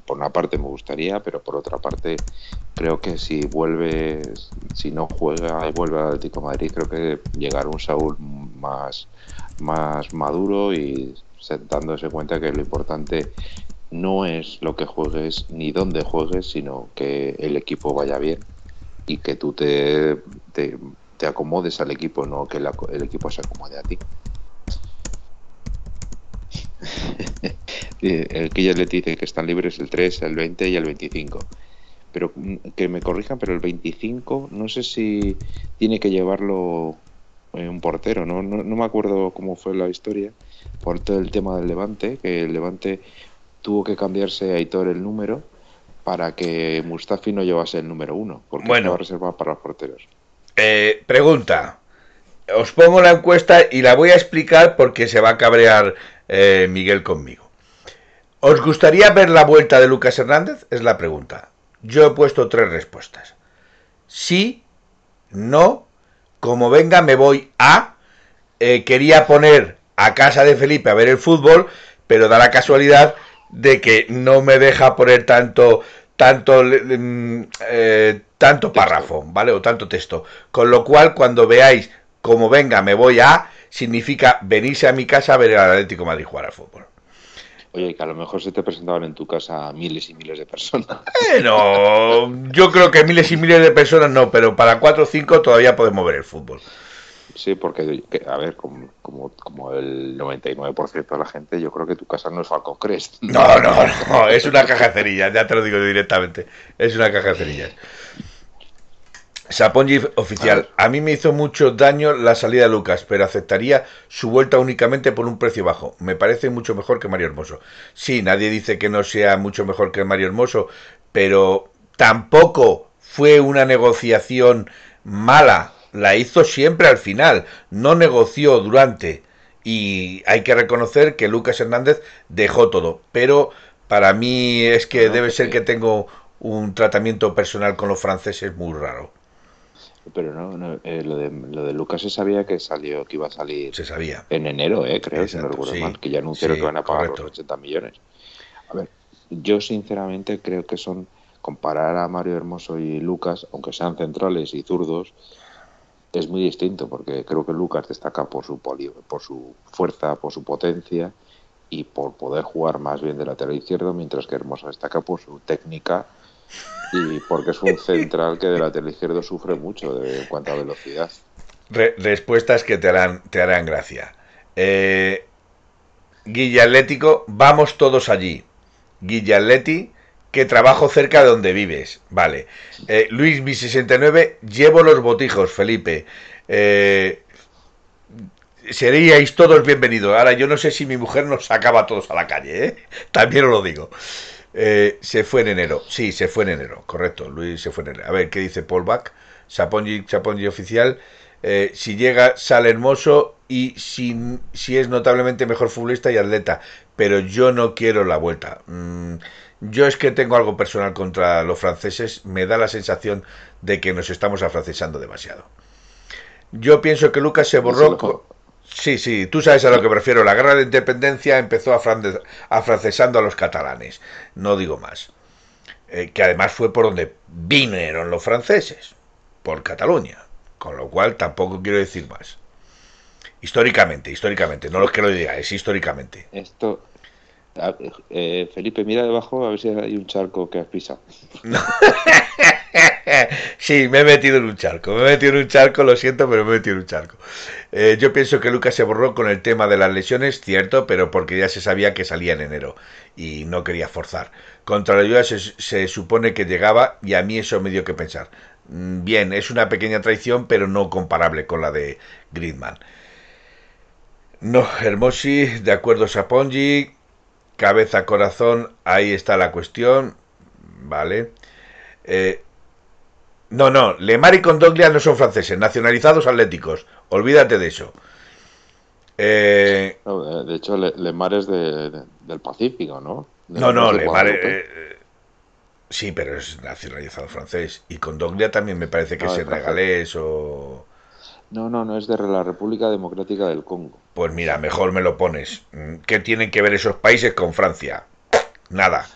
por una parte me gustaría, pero por otra parte creo que si vuelve, si no juega y vuelve al Atlético Madrid, creo que llegará un Saúl más, más maduro y dándose cuenta que lo importante no es lo que juegues ni dónde juegues, sino que el equipo vaya bien y que tú te, acomodes al equipo, no que el equipo se acomode a ti. el que ya le dice que están libres el 3, el 20 y el 25. Pero mm, que me corrijan, pero el 25 no sé si tiene que llevarlo eh, un portero, ¿no? No, me acuerdo cómo fue la historia por todo el tema del Levante, que el Levante tuvo que cambiarse a Aitor el número para que Mustafi no llevase el número uno, porque bueno, estaba reservado para los porteros. Eh, pregunta. Os pongo la encuesta y la voy a explicar porque se va a cabrear eh, Miguel conmigo. ¿Os gustaría ver la vuelta de Lucas Hernández? Es la pregunta. Yo he puesto tres respuestas. Sí, no, como venga me voy a... Eh, quería poner a casa de Felipe a ver el fútbol, pero da la casualidad de que no me deja poner tanto tanto mm, eh, tanto párrafo, ¿vale? O tanto texto. Con lo cual, cuando veáis como venga me voy a, significa venirse a mi casa a ver el Atlético Madrid jugar al fútbol. Oye, que a lo mejor se te presentaban en tu casa miles y miles de personas. Bueno, yo creo que miles y miles de personas no, pero para cuatro o cinco todavía podemos ver el fútbol. Sí, porque, a ver, como, como, el 99% de la gente, yo creo que tu casa no es Falcon Crest. No, no, no, es una caja de cerillas, ya te lo digo directamente. Es una caja de cerillas. Sapongi oficial. A mí me hizo mucho daño la salida de Lucas, pero aceptaría su vuelta únicamente por un precio bajo. Me parece mucho mejor que Mario Hermoso. Sí, nadie dice que no sea mucho mejor que Mario Hermoso, pero tampoco fue una negociación mala, la hizo siempre al final, no negoció durante. Y hay que reconocer que Lucas Hernández dejó todo. Pero para mí es que debe ser que tengo un tratamiento personal con los franceses muy raro. Pero no, eh, lo, de, lo de Lucas se sabía que salió, que iba a salir se sabía. en enero, eh, creo, si no recuerdo mal, que ya anunciaron que van a pagar los 80 millones. A ver, yo sinceramente creo que son comparar a Mario Hermoso y Lucas, aunque sean centrales y zurdos, es muy distinto porque creo que Lucas destaca por su poli, por su fuerza, por su potencia y por poder jugar más bien de lateral izquierdo, mientras que Hermoso destaca por su técnica y porque es un central que de lateral izquierdo sufre mucho de, en cuanto a velocidad. respuestas que te harán, te harán gracia. Eh, Guilla Atlético, vamos todos allí. Guilla Atleti, que trabajo cerca de donde vives. Vale. Eh, Luis, mi 69, llevo los botijos, Felipe. Eh, seríais todos bienvenidos. Ahora, yo no sé si mi mujer nos sacaba todos a la calle, ¿eh? También os lo digo. Eh, se fue en enero. Sí, se fue en enero. Correcto, Luis se fue en enero. A ver, ¿qué dice Paul Back? Sapongi, Sapongi oficial. Eh, si llega, sale hermoso y si, si, es notablemente mejor futbolista y atleta. Pero yo no quiero la vuelta. Mm, yo es que tengo algo personal contra los franceses. Me da la sensación de que nos estamos afrancesando demasiado. Yo pienso que Lucas se borró. Sí, sí, tú sabes a lo que prefiero. La guerra de independencia empezó afrancesando a los catalanes. No digo más. Eh, que además fue por donde vinieron los franceses, por Cataluña. Con lo cual tampoco quiero decir más. Históricamente, históricamente, no lo que lo diga, es históricamente. Esto, eh, Felipe, mira debajo a ver si hay un charco que has pisado. sí, me he metido en un charco, me he metido en un charco, lo siento, pero me he metido en un charco. Eh, yo pienso que Lucas se borró con el tema de las lesiones, cierto, pero porque ya se sabía que salía en enero y no quería forzar. Contra la ayuda se, se supone que llegaba y a mí eso me dio que pensar. Mm, bien, es una pequeña traición, pero no comparable con la de Gridman. No, Hermosi, de acuerdo, Sapongi, cabeza, corazón, ahí está la cuestión, ¿vale? Eh, no, no, Lemar y Condoglia no son franceses, nacionalizados atléticos, olvídate de eso. Eh, de hecho, Lemar es de, del Pacífico, ¿no? no, no, Lemar... Eh, sí, pero es nacionalizado francés. Y Condoglia también me parece que es regalés o... No, no, no es de la República Democrática del Congo. Pues mira, mejor me lo pones. ¿Qué tienen que ver esos países con Francia? Nada.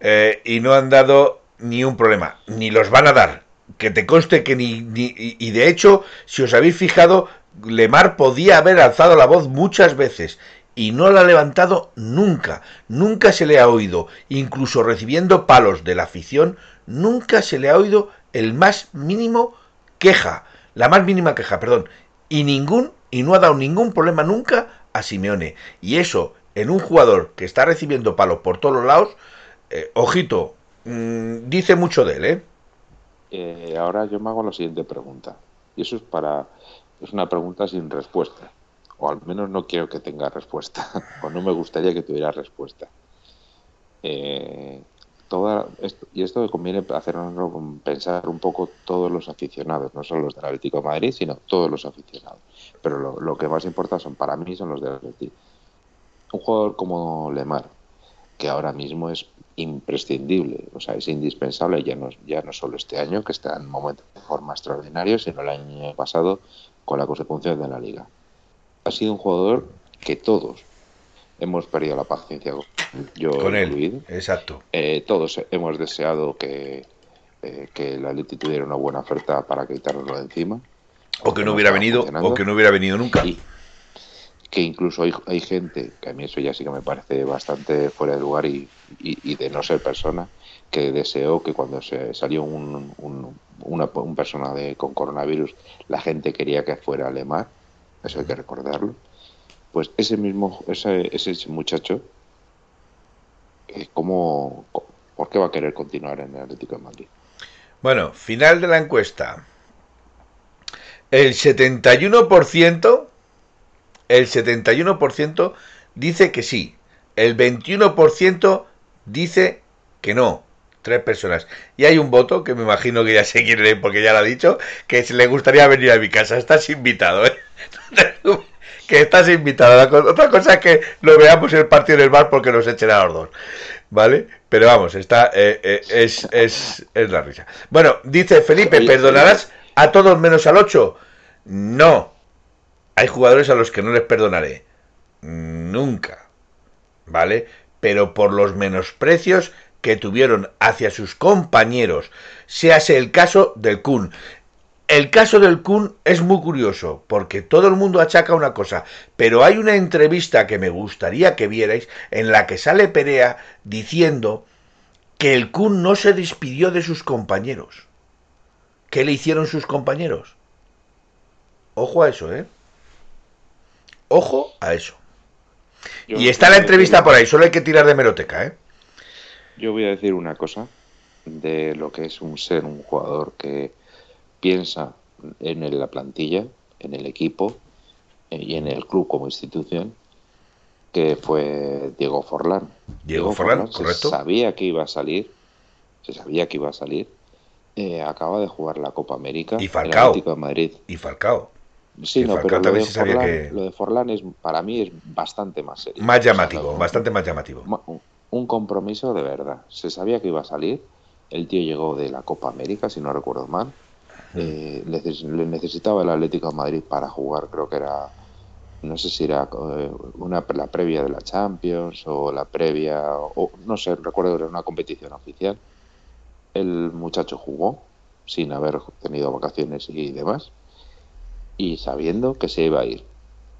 Eh, y no han dado ni un problema, ni los van a dar. Que te conste que ni, ni, Y de hecho, si os habéis fijado, Lemar podía haber alzado la voz muchas veces y no la ha levantado nunca. Nunca se le ha oído, incluso recibiendo palos de la afición, nunca se le ha oído el más mínimo queja, la más mínima queja, perdón, y ningún y no ha dado ningún problema nunca a Simeone. Y eso en un jugador que está recibiendo palos por todos los lados, eh, ojito, mmm, dice mucho de él, ¿eh? ¿eh? Ahora yo me hago la siguiente pregunta. Y eso es para. Es una pregunta sin respuesta. O al menos no quiero que tenga respuesta. o no me gustaría que tuviera respuesta. Eh, toda y esto conviene hacernos pensar un poco todos los aficionados, no solo los del Atlético de Madrid, sino todos los aficionados. Pero lo, lo que más importa son para mí son los del Atlético. Un jugador como Lemar, que ahora mismo es imprescindible, o sea, es indispensable ya no, ya no solo este año, que está en momento de forma extraordinario, sino el año pasado con la consecuencia de la liga. Ha sido un jugador que todos hemos perdido la paciencia yo con él. Exacto. Eh, todos hemos deseado que, eh, que el Atleti tuviera una buena oferta para quitárnoslo de encima. O que no hubiera venido, o que no hubiera venido nunca. Y, que incluso hay, hay, gente, que a mí eso ya sí que me parece bastante fuera de lugar y, y, y de no ser persona, que deseó que cuando se salió un, un, una un persona de, con coronavirus, la gente quería que fuera Lemar, eso hay que recordarlo. Pues ese mismo, ese, ese muchacho, eh, ¿cómo, ¿por qué va a querer continuar en el Atlético de Madrid? Bueno, final de la encuesta. El 71% el 71% dice que sí, el 21% dice que no, tres personas. Y hay un voto que me imagino que ya se quiere porque ya lo ha dicho, que le gustaría venir a mi casa. Estás invitado, ¿eh? que estás invitado. Otra cosa es que lo veamos el partido en el bar porque nos echen a los dos. ¿Vale? Pero vamos, está, eh, eh, es, es, es la risa. Bueno, dice Felipe, ¿perdonarás a todos menos al 8? No. Hay jugadores a los que no les perdonaré. Nunca. ¿Vale? Pero por los menosprecios que tuvieron hacia sus compañeros, séase el caso del Kun. El caso del Kun es muy curioso, porque todo el mundo achaca una cosa, pero hay una entrevista que me gustaría que vierais en la que sale Perea diciendo que el Kun no se despidió de sus compañeros. ¿Qué le hicieron sus compañeros? Ojo a eso, ¿eh? Ojo a eso. y está la entrevista por ahí, solo hay que tirar de meroteca, ¿eh? Yo voy a decir una cosa de lo que es un ser, un jugador que piensa en la plantilla, en el equipo eh, y en el club como institución, que fue Diego Forlán. Diego, Forlán, correcto. Se sabía que iba a salir, se sabía que iba a salir. Eh, acaba de jugar la Copa América. Y Falcao. de Madrid. Y Falcao. Sí, no, pero lo de, Forlán, lo de, Forlán, es, para mí es bastante más serio. Más llamativo, bastante más llamativo. Un compromiso de verdad. Se sabía que iba a salir. El tío llegó de la Copa América, si no recuerdo mal. Eh, le necesitaba el Atlético de Madrid para jugar, creo que era, no sé si era eh, una, la previa de la Champions o la previa, o no sé, recuerdo que era una competición oficial. El muchacho jugó sin haber tenido vacaciones y demás, y sabiendo que se iba a ir.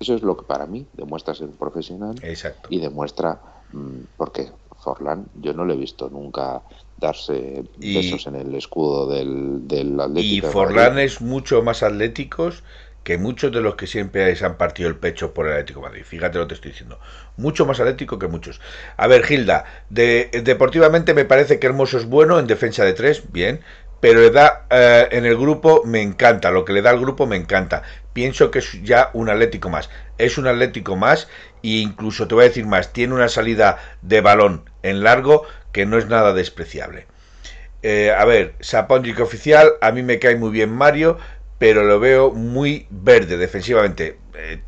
Eso es lo que para mí demuestra ser profesional Exacto. y demuestra, mm, porque Forlán yo no lo he visto nunca darse besos en el escudo del, del Atlético. Y Forlán es mucho más atléticos que muchos de los que siempre se han partido el pecho por el Atlético Madrid. Fíjate lo que estoy diciendo. Mucho más atlético que muchos. A ver, Gilda, de, deportivamente me parece que Hermoso es bueno en defensa de tres, bien, pero le da eh, en el grupo me encanta, lo que le da al grupo me encanta. Pienso que es ya un Atlético más. Es un Atlético más e incluso te voy a decir más, tiene una salida de balón en largo que no es nada despreciable. Eh, a ver, Saponjic oficial, a mí me cae muy bien Mario, pero lo veo muy verde defensivamente. Eh,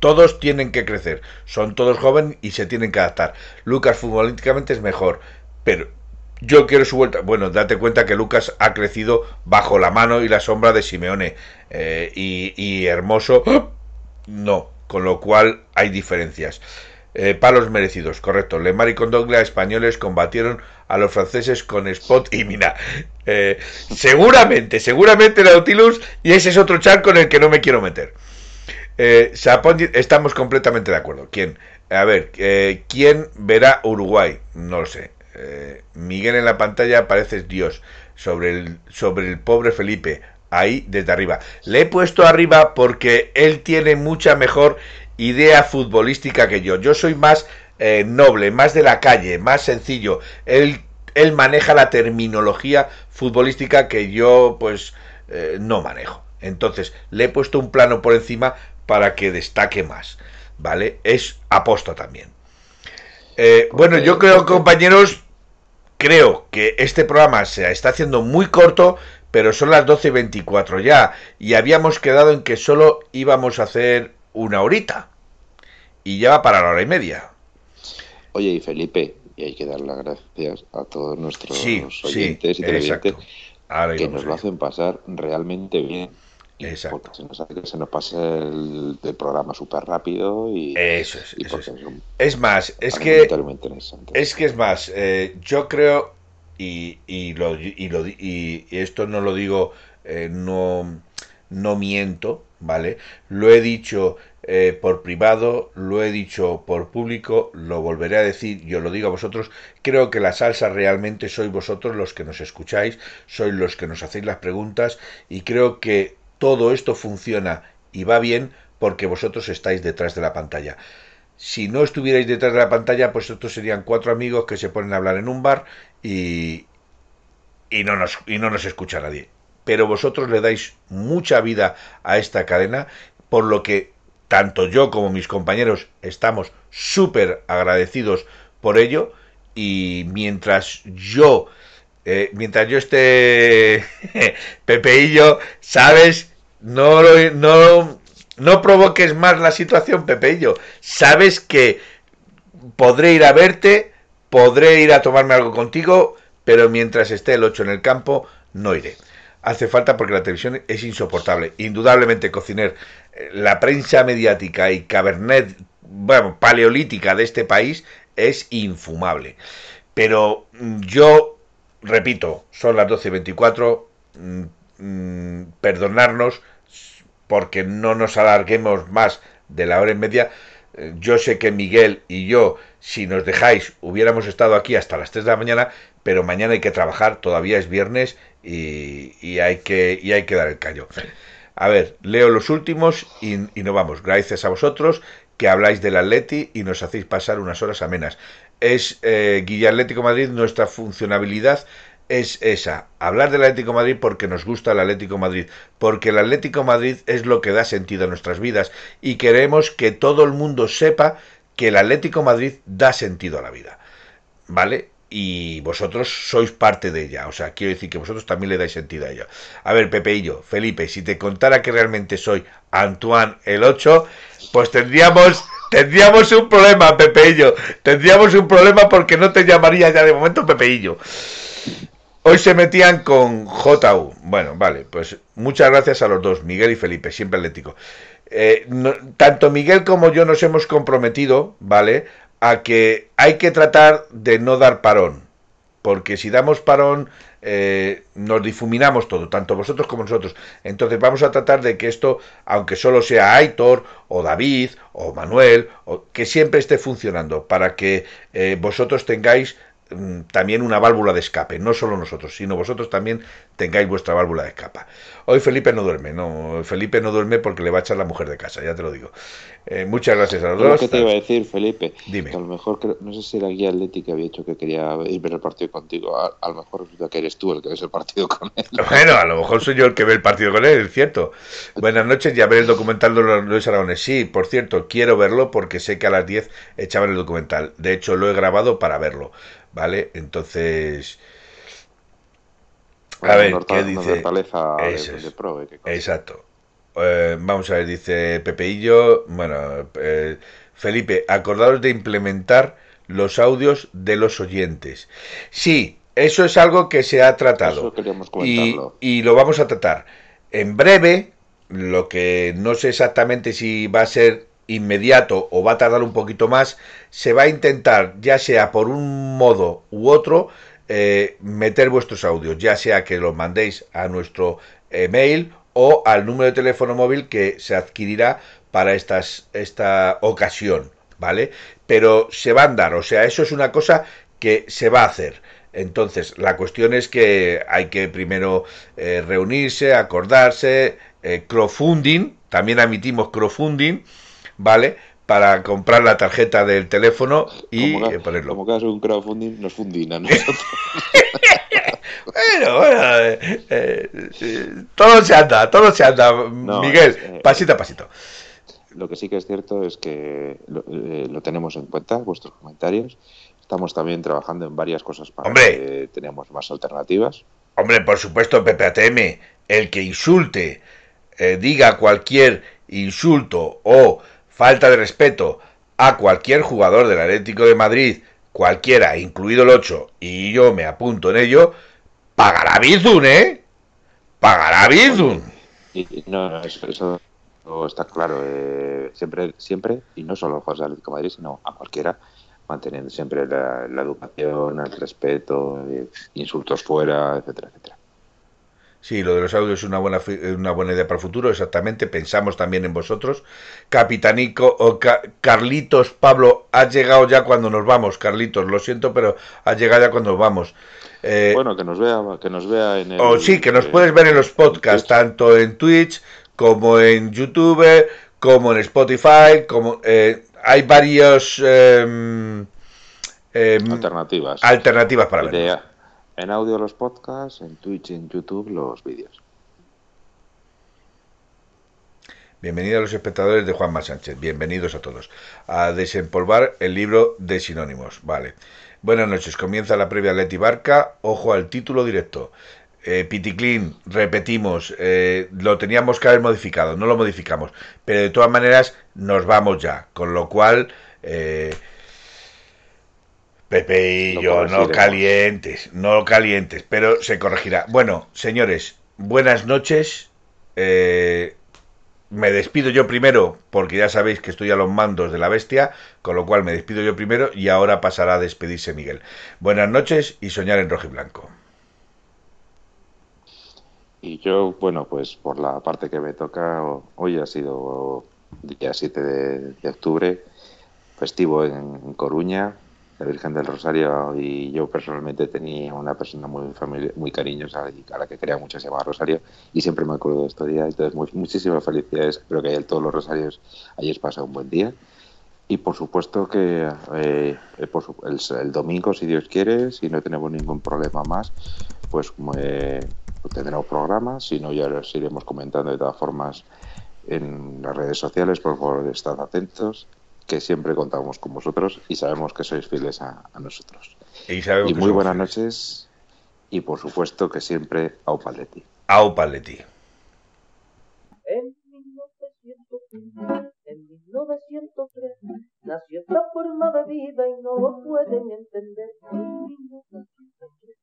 todos tienen que crecer, son todos jóvenes y se tienen que adaptar. Lucas futbolísticamente es mejor, pero yo quiero su vuelta. Bueno, date cuenta que Lucas ha crecido bajo la mano y la sombra de Simeone eh, y, Hermoso no, con lo cual hay diferencias. Eh, palos merecidos, correcto. Lemar y Condoglia españoles combatieron a los franceses con Spot y Mina. Eh, seguramente, seguramente Nautilus, y ese es otro chat con el que no me quiero meter. Eh, estamos completamente de acuerdo. ¿Quién? A ver, ¿quién verá Uruguay? No lo sé. Miguel en la pantalla parece Dios sobre el, sobre el pobre Felipe. Ahí desde arriba. Le he puesto arriba porque él tiene mucha mejor idea futbolística que yo. Yo soy más eh, noble, más de la calle, más sencillo. Él, él maneja la terminología futbolística que yo pues eh, no manejo. Entonces le he puesto un plano por encima para que destaque más. ¿Vale? Es aposta también. Eh, bueno, yo creo, compañeros, creo que este programa se está haciendo muy corto, pero son las 12 y 24 ya. Y habíamos quedado en que solo íbamos a hacer una horita. Y ya va para la hora y media. Oye, y Felipe, y hay que dar las gracias a todos nuestros oyentes y televidentes que nos lo hacen pasar realmente bien. Exacto. Se nos hace que se nos pase el, programa súper rápido y, eso es, es, más, es que es que es más, eh, yo creo y, y, lo, y, lo, y esto no lo digo, eh, no, no miento, ¿vale? Lo he dicho eh, por privado, lo he dicho por público, lo volveré a decir, yo lo digo a vosotros, creo que la salsa realmente sois vosotros los que nos escucháis, sois los que nos hacéis las preguntas y creo que todo esto funciona y va bien porque vosotros estáis detrás de la pantalla. Si no estuvierais detrás de la pantalla, pues estos serían cuatro amigos que se ponen a hablar en un bar y, y, no, nos, y no nos escucha nadie pero vosotros le dais mucha vida a esta cadena, por lo que tanto yo como mis compañeros estamos súper agradecidos por ello y mientras yo Eh, mientras yo esté Pepeillo, ¿sabes? No, no, no provoques más la situación, Pepeillo. Sabes que podré ir a verte, podré ir a tomarme algo contigo, pero mientras esté el 8 en el campo, no iré. Hace falta porque la televisión es insoportable. Indudablemente, cociner, eh, la prensa mediática y cabernet, bueno, paleolítica de este país es infumable. Pero mm, yo, repito, son las 12.24, mm, mm, perdonarnos porque no nos alarguemos más de la hora y media. Eh, yo sé que Miguel y yo, si nos dejáis, hubiéramos estado aquí hasta las 3 de la mañana, pero mañana hay que trabajar, todavía es viernes y, hay, que, y hay que dar el callo. A ver, leo los últimos y, y nos vamos. Gracias a vosotros que habláis del Atleti y nos hacéis pasar unas horas amenas. Es eh, Guilla Atlético Madrid, nuestra funcionabilidad es esa, hablar del Atlético Madrid porque nos gusta el Atlético Madrid, porque el Atlético Madrid es lo que da sentido a nuestras vidas y queremos que todo el mundo sepa que el Atlético Madrid da sentido a la vida. ¿Vale? Y vosotros sois parte de ella. O sea, quiero decir que vosotros también le dais sentido a ella. A ver, Pepe y yo, Felipe, si te contara que realmente soy Antoine el 8, pues tendríamos tendríamos un problema, Pepeillo. Tendríamos un problema porque no te llamaría ya de momento Pepeillo. Hoy se metían con JU. Bueno, vale, pues muchas gracias a los dos, Miguel y Felipe, siempre atlético. Eh, tanto Miguel como yo nos hemos comprometido, ¿vale? A que hay que tratar de no dar parón, porque si damos parón eh, nos difuminamos todo, tanto vosotros como nosotros. Entonces vamos a tratar de que esto, aunque solo sea Aitor o David o Manuel, que siempre esté funcionando para que eh, vosotros tengáis mm, también una válvula de escape, no solo nosotros, sino vosotros también tengáis vuestra válvula de escape. Hoy Felipe no duerme, no, Felipe no duerme porque le va a echar la mujer de casa, ya te lo digo. Eh, muchas gracias a los dos. ¿Qué te iba a decir, Felipe? Dime. a lo mejor, no sé si la guía Atleti que había dicho que quería ir ver el partido contigo, a, lo mejor resulta que eres tú el que ves el partido con él. Bueno, a lo mejor soy yo el que ve el partido con él, es cierto. Buenas noches, ya ver el documental de Luis Aragones. Sí, por cierto, quiero verlo porque sé que a las 10 echaban el documental. De hecho, lo he grabado para verlo, ¿vale? Entonces... A ver, ¿qué dice? exacto. Eh, vamos a ver, dice Pepeillo. Bueno, eh, Felipe, acordaros de implementar los audios de los oyentes. Sí, eso es algo que se ha tratado. Y, y lo vamos a tratar. En breve, lo que no sé exactamente si va a ser inmediato o va a tardar un poquito más, se va a intentar, ya sea por un modo u otro, eh, meter vuestros audios, ya sea que los mandéis a nuestro email o al número de teléfono móvil que se adquirirá para estas, esta ocasión, ¿vale? Pero se va a andar, o sea, eso es una cosa que se va a hacer. Entonces, la cuestión es que hay que primero eh, reunirse, acordarse, eh, crowdfunding, también admitimos crowdfunding, ¿vale? para comprar la tarjeta del teléfono y como ponerlo. Como caso un crowdfunding nos fundina nosotros. Bueno, bueno, eh, eh, todo se anda, todo se anda, Miguel, eh, pasito a pasito. Lo que sí que es cierto es que lo, tenemos en cuenta, vuestros comentarios. Estamos también trabajando en varias cosas para que tengamos más alternativas. Hombre, por supuesto, PPATM, el que insulte, diga cualquier insulto o falta de respeto a cualquier jugador del Atlético de Madrid, cualquiera, incluido el 8, y yo me apunto en ello, pagará Bizun, ¿eh? Pagará Bizun. No, no, eso, está claro. Eh, siempre, siempre, y no solo a los jugadores de Madrid, sino a cualquiera, manteniendo siempre la, educación, el respeto, eh, insultos fuera, etcétera, etcétera. Sí, lo de los audios es una buena, una buena idea para el futuro, exactamente. Pensamos también en vosotros. Capitanico o Carlitos, Pablo, has llegado ya cuando nos vamos, Carlitos. Lo siento, pero has llegado ya cuando nos vamos. Eh, bueno, que nos vea, que nos vea en el. O sí, que nos puedes ver en los podcasts, tanto en Twitch como en YouTube, como en Spotify, como eh, hay varios em, em, alternativas. Alternativas para ver. En audio los podcasts, en Twitch y en YouTube los vídeos. Bienvenidos a los espectadores de Juanma Sánchez. Bienvenidos a todos. A desempolvar el libro de sinónimos. Vale. Buenas noches, comienza la previa Leti Barca, ojo al título directo. Eh, Piticlin, repetimos, eh, lo teníamos que haber modificado, no lo modificamos, pero de todas maneras nos vamos ya, con lo cual, eh, Pepe y yo, no calientes, no calientes, pero se corregirá. Bueno, señores, buenas noches. Eh, me despido yo primero, porque ya sabéis que estoy a los mandos de la bestia, con lo cual me despido yo primero y ahora pasará a despedirse Miguel. Buenas noches y soñar en rojo y blanco. Y yo, bueno, pues por la parte que me toca, hoy ha sido día 7 de, octubre, festivo en, Coruña, la Virgen del Rosario y yo personalmente tenía una persona muy muy cariñosa y a la que quería mucho, se llama Rosario y siempre me acuerdo de estos días. Entonces, muchísimas felicidades, espero que todos los Rosarios hayáis pasado un buen día. Y por supuesto que eh, el, domingo, si Dios quiere, si no tenemos ningún problema más, pues eh, tendremos programas, si no ya los iremos comentando de todas formas en las redes sociales, por favor estad atentos, que siempre contamos con vosotros y sabemos que sois fieles a, nosotros. Y, muy buenas noches y por supuesto que siempre au paletti. Au paletti. En 1903 nació esta forma de vida y no lo pueden entender.